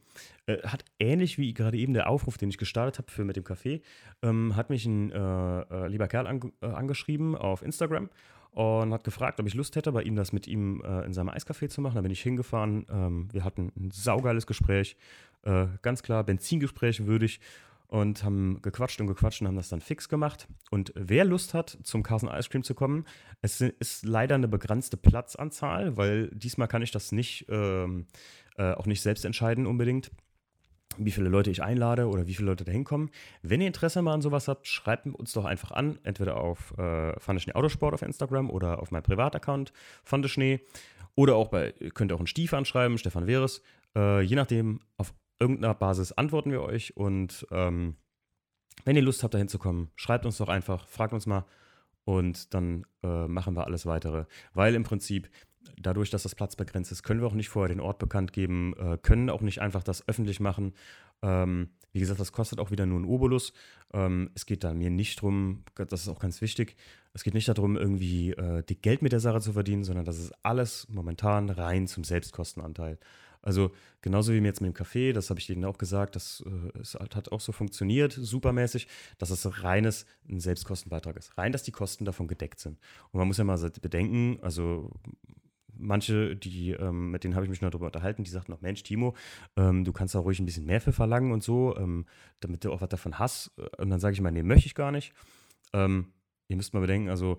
[SPEAKER 1] Äh, hat ähnlich wie gerade eben der Aufruf, den ich gestartet habe für mit dem Café, ähm, hat mich ein äh, äh, lieber Kerl an, äh, angeschrieben auf Instagram und hat gefragt, ob ich Lust hätte, bei ihm das mit ihm äh, in seinem Eiscafé zu machen. Da bin ich hingefahren. Ähm, wir hatten ein saugeiles Gespräch. Äh, ganz klar, Benzingespräch würdig und haben gequatscht und gequatscht und haben das dann fix gemacht. Und wer Lust hat, zum Carson Ice Cream zu kommen, es ist leider eine begrenzte Platzanzahl, weil diesmal kann ich das nicht, ähm, äh, auch nicht selbst entscheiden unbedingt, wie viele Leute ich einlade oder wie viele Leute da hinkommen. Wenn ihr Interesse mal an sowas habt, schreibt uns doch einfach an, entweder auf äh, Fandeschnee Autosport auf Instagram oder auf meinem Privataccount Fandeschnee oder auch bei, könnt ihr auch einen Stief anschreiben, Stefan Weres, äh, je nachdem, auf irgendeiner Basis antworten wir euch und ähm, wenn ihr Lust habt, da hinzukommen, schreibt uns doch einfach, fragt uns mal und dann äh, machen wir alles weitere. Weil im Prinzip, dadurch, dass das Platz begrenzt ist, können wir auch nicht vorher den Ort bekannt geben, äh, können auch nicht einfach das öffentlich machen. Ähm, wie gesagt, das kostet auch wieder nur einen Obolus. Ähm, es geht da mir nicht darum, das ist auch ganz wichtig, es geht nicht darum, irgendwie äh, die Geld mit der Sache zu verdienen, sondern das ist alles momentan rein zum Selbstkostenanteil. Also genauso wie jetzt mit dem Kaffee, das habe ich denen auch gesagt, das äh, es hat auch so funktioniert, supermäßig, dass es reines ein Selbstkostenbeitrag ist. Rein, dass die Kosten davon gedeckt sind. Und man muss ja mal bedenken, also manche, die, ähm, mit denen habe ich mich noch darüber unterhalten, die sagten noch, Mensch, Timo, ähm, du kannst da ruhig ein bisschen mehr für verlangen und so, ähm, damit du auch was davon hast. Und dann sage ich mal, nee, möchte ich gar nicht. Ähm, ihr müsst mal bedenken, also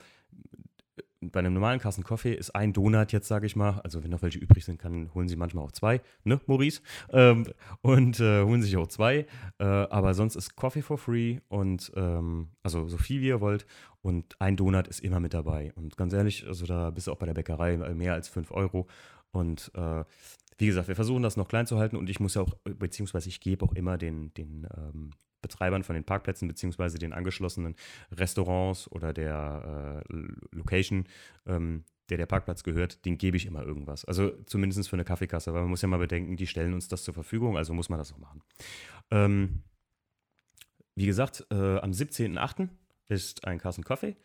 [SPEAKER 1] bei einem normalen Kassen Kaffee ist ein Donut jetzt, sage ich mal, also wenn noch welche übrig sind, kann, holen sie manchmal auch zwei, ne, Maurice? Ähm, und äh, holen sich auch zwei. Äh, aber sonst ist Coffee for free und ähm, also so viel wie ihr wollt. Und ein Donut ist immer mit dabei. Und ganz ehrlich, also da bist du auch bei der Bäckerei mehr als 5 Euro. Und äh, wie gesagt, wir versuchen das noch klein zu halten und ich muss ja auch, beziehungsweise ich gebe auch immer den, den ähm, Betreibern von den Parkplätzen beziehungsweise den angeschlossenen Restaurants oder der äh, Location ähm, der der Parkplatz gehört, den gebe ich immer irgendwas. Also zumindest für eine Kaffeekasse, weil man muss ja mal bedenken, die stellen uns das zur Verfügung, also muss man das auch machen. Ähm, wie gesagt, äh, am 17.08. ist ein Carson Coffee,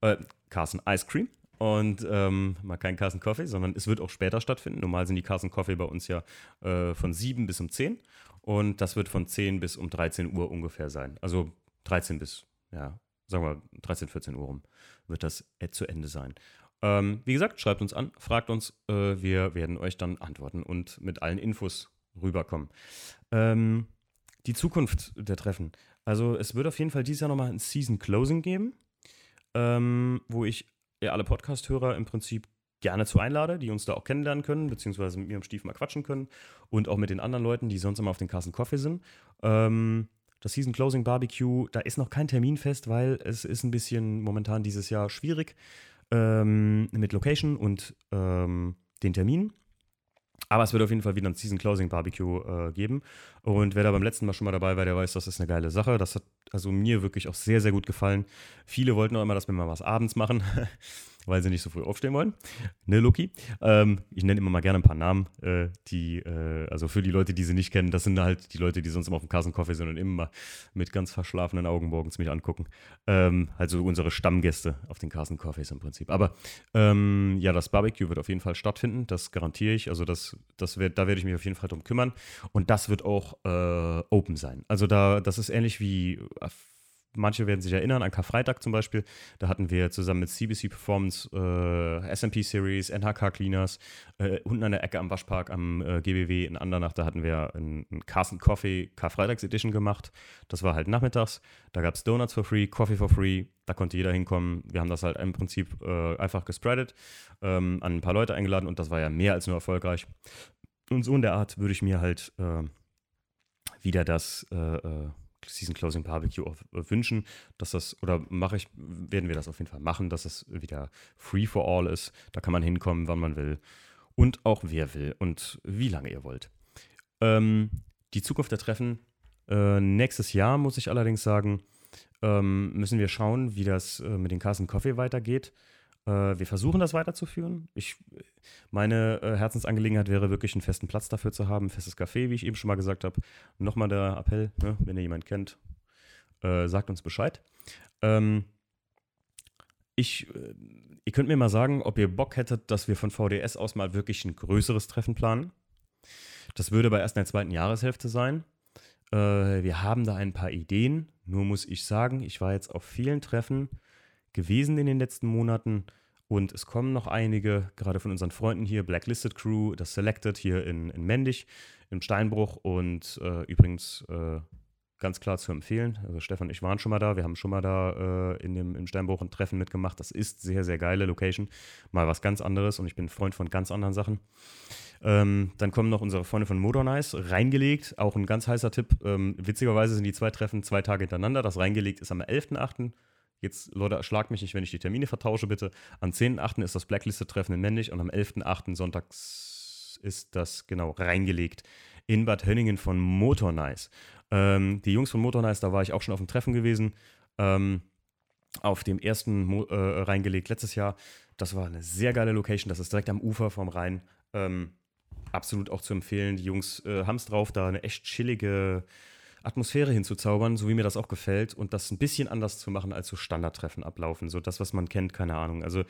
[SPEAKER 1] äh, Carson Ice Cream und ähm, mal kein Carson Coffee, sondern es wird auch später stattfinden. Normal sind die Carson Coffee bei uns ja äh, von 7 bis um 10 und das wird von 10 bis um 13 Uhr ungefähr sein. Also 13 bis, ja, sagen wir 13, 14 Uhr rum wird das zu Ende sein. Ähm, wie gesagt, schreibt uns an, fragt uns, äh, wir werden euch dann antworten und mit allen Infos rüberkommen. Ähm, die Zukunft der Treffen. Also es wird auf jeden Fall dieses Jahr nochmal ein Season Closing geben, ähm, wo ich alle Podcast-Hörer im Prinzip gerne zu einlade, die uns da auch kennenlernen können, beziehungsweise mit mir im Stiefel mal quatschen können und auch mit den anderen Leuten, die sonst immer auf den Carsten Coffee sind. Ähm, das Season Closing Barbecue, da ist noch kein Termin fest, weil es ist ein bisschen momentan dieses Jahr schwierig ähm, mit Location und ähm, den Terminen. Aber es wird auf jeden Fall wieder ein Season Closing Barbecue äh, geben. Und wer da beim letzten Mal schon mal dabei war, der weiß, das ist eine geile Sache. Das hat also mir wirklich auch sehr, sehr gut gefallen. Viele wollten auch immer, dass wir mal was abends machen. <laughs> weil sie nicht so früh aufstehen wollen. Ne, Loki? Ähm, ich nenne immer mal gerne ein paar Namen, äh, die, äh, also für die Leute, die sie nicht kennen, das sind halt die Leute, die sonst immer auf dem Carson Coffee sind und immer mit ganz verschlafenen Augen morgens mich angucken. Ähm, also unsere Stammgäste auf den Carson Coffees im Prinzip. Aber ähm, ja, das Barbecue wird auf jeden Fall stattfinden, das garantiere ich. Also das, das wird, da werde ich mich auf jeden Fall drum kümmern. Und das wird auch äh, open sein. Also da, das ist ähnlich wie äh, manche werden sich erinnern an Karfreitag zum Beispiel. Da hatten wir zusammen mit CBC Performance, äh, SMP Series, NHK Cleaners, äh, unten an der Ecke am Waschpark am äh, GBW in Andernach, da hatten wir einen Carsten Coffee Karfreitags Edition gemacht. Das war halt nachmittags. Da gab es Donuts for free, Coffee for free. Da konnte jeder hinkommen. Wir haben das halt im Prinzip äh, einfach gespreadet, ähm, an ein paar Leute eingeladen und das war ja mehr als nur erfolgreich. Und so in der Art würde ich mir halt äh, wieder das äh, Season Closing Barbecue auch wünschen, dass das, oder mache ich, werden wir das auf jeden Fall machen, dass es wieder free for all ist. Da kann man hinkommen, wann man will und auch wer will und wie lange ihr wollt. Ähm, die Zukunft der Treffen. Äh, nächstes Jahr, muss ich allerdings sagen, ähm, müssen wir schauen, wie das äh, mit den Carson Coffee weitergeht. Äh, wir versuchen das weiterzuführen. Ich, meine äh, Herzensangelegenheit wäre wirklich einen festen Platz dafür zu haben, ein festes Café, wie ich eben schon mal gesagt habe. Nochmal der Appell, ne, wenn ihr jemanden kennt, äh, sagt uns Bescheid. Ähm, ich, äh, ihr könnt mir mal sagen, ob ihr Bock hättet, dass wir von VDS aus mal wirklich ein größeres Treffen planen. Das würde bei erst in der zweiten Jahreshälfte sein. Äh, wir haben da ein paar Ideen. Nur muss ich sagen, ich war jetzt auf vielen Treffen gewesen in den letzten Monaten. Und es kommen noch einige, gerade von unseren Freunden hier, Blacklisted Crew, das Selected hier in, in Mendig, im Steinbruch und äh, übrigens äh, ganz klar zu empfehlen. Also Stefan und ich waren schon mal da, wir haben schon mal da äh, in dem, im Steinbruch ein Treffen mitgemacht. Das ist sehr, sehr geile Location. Mal was ganz anderes und ich bin Freund von ganz anderen Sachen. Ähm, dann kommen noch unsere Freunde von Modernize, reingelegt, auch ein ganz heißer Tipp. Ähm, witzigerweise sind die zwei Treffen zwei Tage hintereinander. Das reingelegt ist am 11.8. Jetzt, Leute, schlag mich nicht, wenn ich die Termine vertausche, bitte. Am 10.8. ist das Blackliste-Treffen in Männlich und am 11.8. sonntags ist das genau reingelegt in Bad Hönningen von Motornice. Ähm, die Jungs von Motornice, da war ich auch schon auf dem Treffen gewesen. Ähm, auf dem ersten Mo äh, reingelegt letztes Jahr. Das war eine sehr geile Location. Das ist direkt am Ufer vom Rhein. Ähm, absolut auch zu empfehlen. Die Jungs äh, haben es drauf, da eine echt chillige Atmosphäre hinzuzaubern, so wie mir das auch gefällt und das ein bisschen anders zu machen, als so Standardtreffen ablaufen. So das, was man kennt, keine Ahnung. Also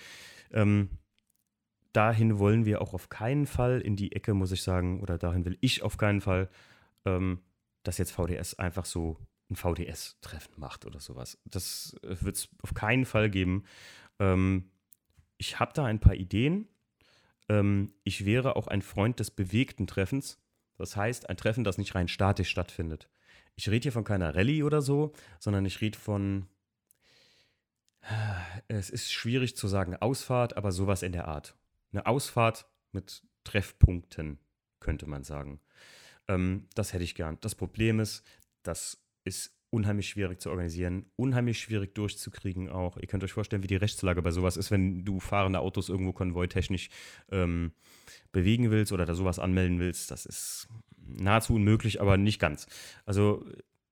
[SPEAKER 1] ähm, dahin wollen wir auch auf keinen Fall in die Ecke, muss ich sagen, oder dahin will ich auf keinen Fall, ähm, dass jetzt VDS einfach so ein VDS-Treffen macht oder sowas. Das äh, wird es auf keinen Fall geben. Ähm, ich habe da ein paar Ideen. Ähm, ich wäre auch ein Freund des bewegten Treffens. Das heißt, ein Treffen, das nicht rein statisch stattfindet. Ich rede hier von keiner Rallye oder so, sondern ich rede von, es ist schwierig zu sagen Ausfahrt, aber sowas in der Art. Eine Ausfahrt mit Treffpunkten, könnte man sagen. Ähm, das hätte ich gern. Das Problem ist, das ist unheimlich schwierig zu organisieren, unheimlich schwierig durchzukriegen auch. Ihr könnt euch vorstellen, wie die Rechtslage bei sowas ist, wenn du fahrende Autos irgendwo konvoitechnisch ähm, bewegen willst oder da sowas anmelden willst. Das ist nahezu unmöglich, aber nicht ganz. Also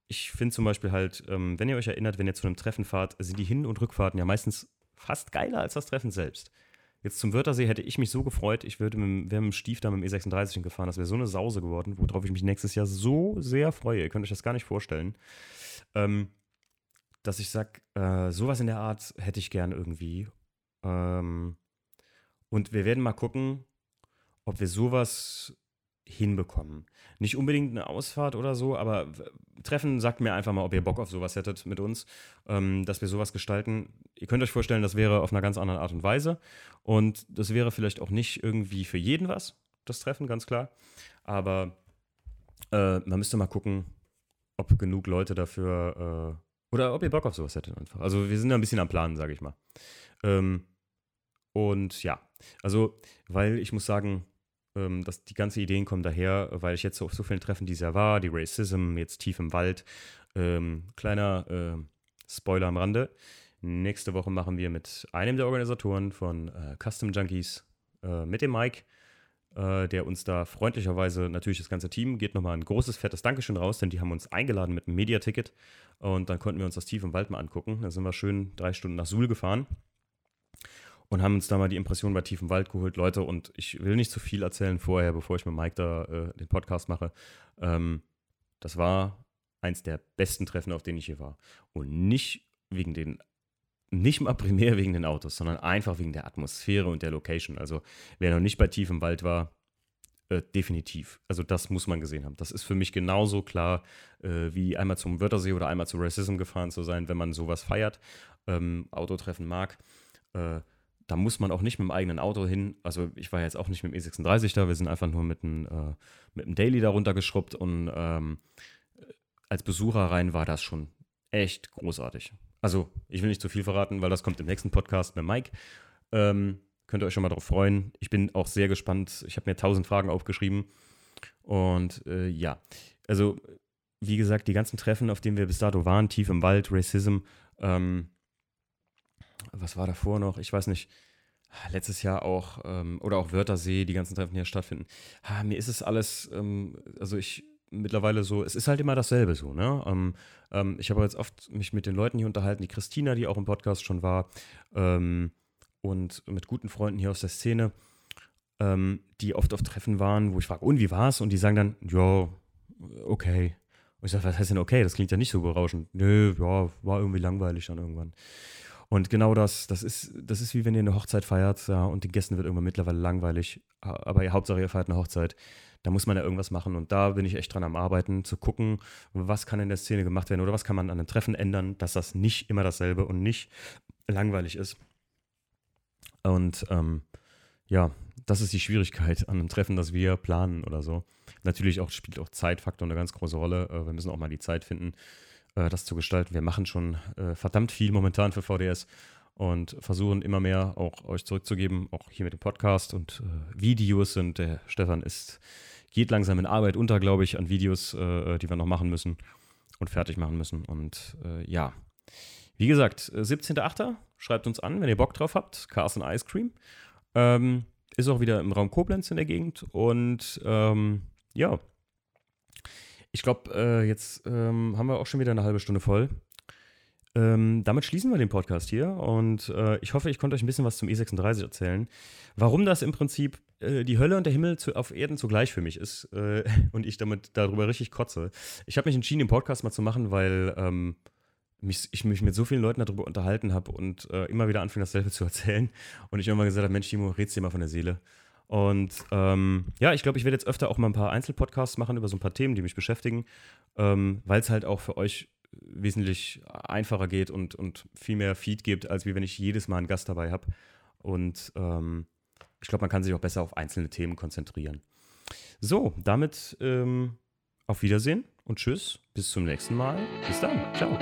[SPEAKER 1] ich finde zum Beispiel halt, ähm, wenn ihr euch erinnert, wenn ihr zu einem Treffen fahrt, sind die Hin- und Rückfahrten ja meistens fast geiler als das Treffen selbst. Jetzt zum Wörthersee hätte ich mich so gefreut, ich würde mit, wäre mit dem Stief da mit dem E36 gefahren. Das wäre so eine Sause geworden, worauf ich mich nächstes Jahr so sehr freue. Ihr könnt euch das gar nicht vorstellen. Ähm, dass ich sage, äh, sowas in der Art hätte ich gern irgendwie. Ähm, und wir werden mal gucken, ob wir sowas hinbekommen. Nicht unbedingt eine Ausfahrt oder so, aber Treffen, sagt mir einfach mal, ob ihr Bock auf sowas hättet mit uns, ähm, dass wir sowas gestalten. Ihr könnt euch vorstellen, das wäre auf einer ganz anderen Art und Weise. Und das wäre vielleicht auch nicht irgendwie für jeden was, das Treffen, ganz klar. Aber äh, man müsste mal gucken, ob genug Leute dafür äh, oder ob ihr Bock auf sowas hättet einfach. Also wir sind da ein bisschen am Planen, sage ich mal. Ähm, und ja, also, weil ich muss sagen, ähm, dass die ganzen Ideen kommen daher, weil ich jetzt auf so vielen Treffen dieses Jahr war, die Racism, jetzt tief im Wald. Ähm, kleiner äh, Spoiler am Rande. Nächste Woche machen wir mit einem der Organisatoren von äh, Custom Junkies, äh, mit dem Mike, äh, der uns da freundlicherweise, natürlich das ganze Team, geht nochmal ein großes, fettes Dankeschön raus, denn die haben uns eingeladen mit einem Mediaticket und dann konnten wir uns das tief im Wald mal angucken. Da sind wir schön drei Stunden nach Suhl gefahren und haben uns da mal die Impression bei tiefem Wald geholt. Leute, und ich will nicht zu viel erzählen vorher, bevor ich mit Mike da äh, den Podcast mache. Ähm, das war eins der besten Treffen, auf denen ich hier war. Und nicht wegen den, nicht mal primär wegen den Autos, sondern einfach wegen der Atmosphäre und der Location. Also wer noch nicht bei tiefem Wald war, äh, definitiv. Also das muss man gesehen haben. Das ist für mich genauso klar, äh, wie einmal zum Wörthersee oder einmal zu Racism gefahren zu sein, wenn man sowas feiert, ähm, Autotreffen mag. Äh, da muss man auch nicht mit dem eigenen Auto hin. Also ich war jetzt auch nicht mit dem E36 da, wir sind einfach nur mit einem, äh, mit dem Daily da runtergeschrubbt und ähm, als Besucher rein war das schon echt großartig. Also ich will nicht zu viel verraten, weil das kommt im nächsten Podcast mit Mike. Ähm, könnt ihr euch schon mal darauf freuen. Ich bin auch sehr gespannt. Ich habe mir tausend Fragen aufgeschrieben. Und äh, ja, also wie gesagt, die ganzen Treffen, auf denen wir bis dato waren, tief im Wald, Racism, ähm, was war davor noch? Ich weiß nicht. Letztes Jahr auch, ähm, oder auch Wörthersee, die ganzen Treffen, die hier stattfinden. Ha, mir ist es alles, ähm, also ich mittlerweile so, es ist halt immer dasselbe so, ne? Ähm, ähm ich habe jetzt oft mich mit den Leuten hier unterhalten, die Christina, die auch im Podcast schon war, ähm, und mit guten Freunden hier aus der Szene, ähm, die oft auf Treffen waren, wo ich frage, und wie war's? Und die sagen dann, ja, okay. Und ich sage, was heißt denn okay? Das klingt ja nicht so berauschend. Nö, ja, war irgendwie langweilig dann irgendwann. Und genau das, das ist, das ist wie wenn ihr eine Hochzeit feiert, ja, und den Gästen wird irgendwann mittlerweile langweilig, aber Hauptsache ihr feiert eine Hochzeit. Da muss man ja irgendwas machen und da bin ich echt dran am Arbeiten, zu gucken, was kann in der Szene gemacht werden oder was kann man an den Treffen ändern, dass das nicht immer dasselbe und nicht langweilig ist. Und ähm, ja, das ist die Schwierigkeit an einem Treffen, das wir planen oder so. Natürlich auch, spielt auch Zeitfaktor eine ganz große Rolle. Äh, wir müssen auch mal die Zeit finden, äh, das zu gestalten. Wir machen schon äh, verdammt viel momentan für VDS und versuchen immer mehr auch euch zurückzugeben, auch hier mit dem Podcast und äh, Videos. Und der Stefan ist, geht langsam in Arbeit unter, glaube ich, an Videos, äh, die wir noch machen müssen und fertig machen müssen. Und äh, ja, wie gesagt, 17.8. Äh, schreibt uns an, wenn ihr Bock drauf habt. Carson Ice Cream. Ähm, ist auch wieder im Raum Koblenz in der Gegend. Und ähm, ja, ich glaube, äh, jetzt ähm, haben wir auch schon wieder eine halbe Stunde voll. Ähm, damit schließen wir den Podcast hier und äh, ich hoffe, ich konnte euch ein bisschen was zum E36 erzählen. Warum das im Prinzip äh, die Hölle und der Himmel zu, auf Erden zugleich für mich ist äh, <laughs> und ich damit darüber richtig kotze. Ich habe mich entschieden, den Podcast mal zu machen, weil ähm, mich, ich mich mit so vielen Leuten darüber unterhalten habe und äh, immer wieder anfing, dasselbe zu erzählen. Und ich immer gesagt habe: Mensch, Timo, red's dir mal von der Seele. Und ähm, ja, ich glaube, ich werde jetzt öfter auch mal ein paar Einzelpodcasts machen über so ein paar Themen, die mich beschäftigen, ähm, weil es halt auch für euch wesentlich einfacher geht und, und viel mehr Feed gibt, als wie wenn ich jedes Mal einen Gast dabei habe. Und ähm, ich glaube, man kann sich auch besser auf einzelne Themen konzentrieren. So, damit ähm, auf Wiedersehen und tschüss. Bis zum nächsten Mal. Bis dann. Ciao.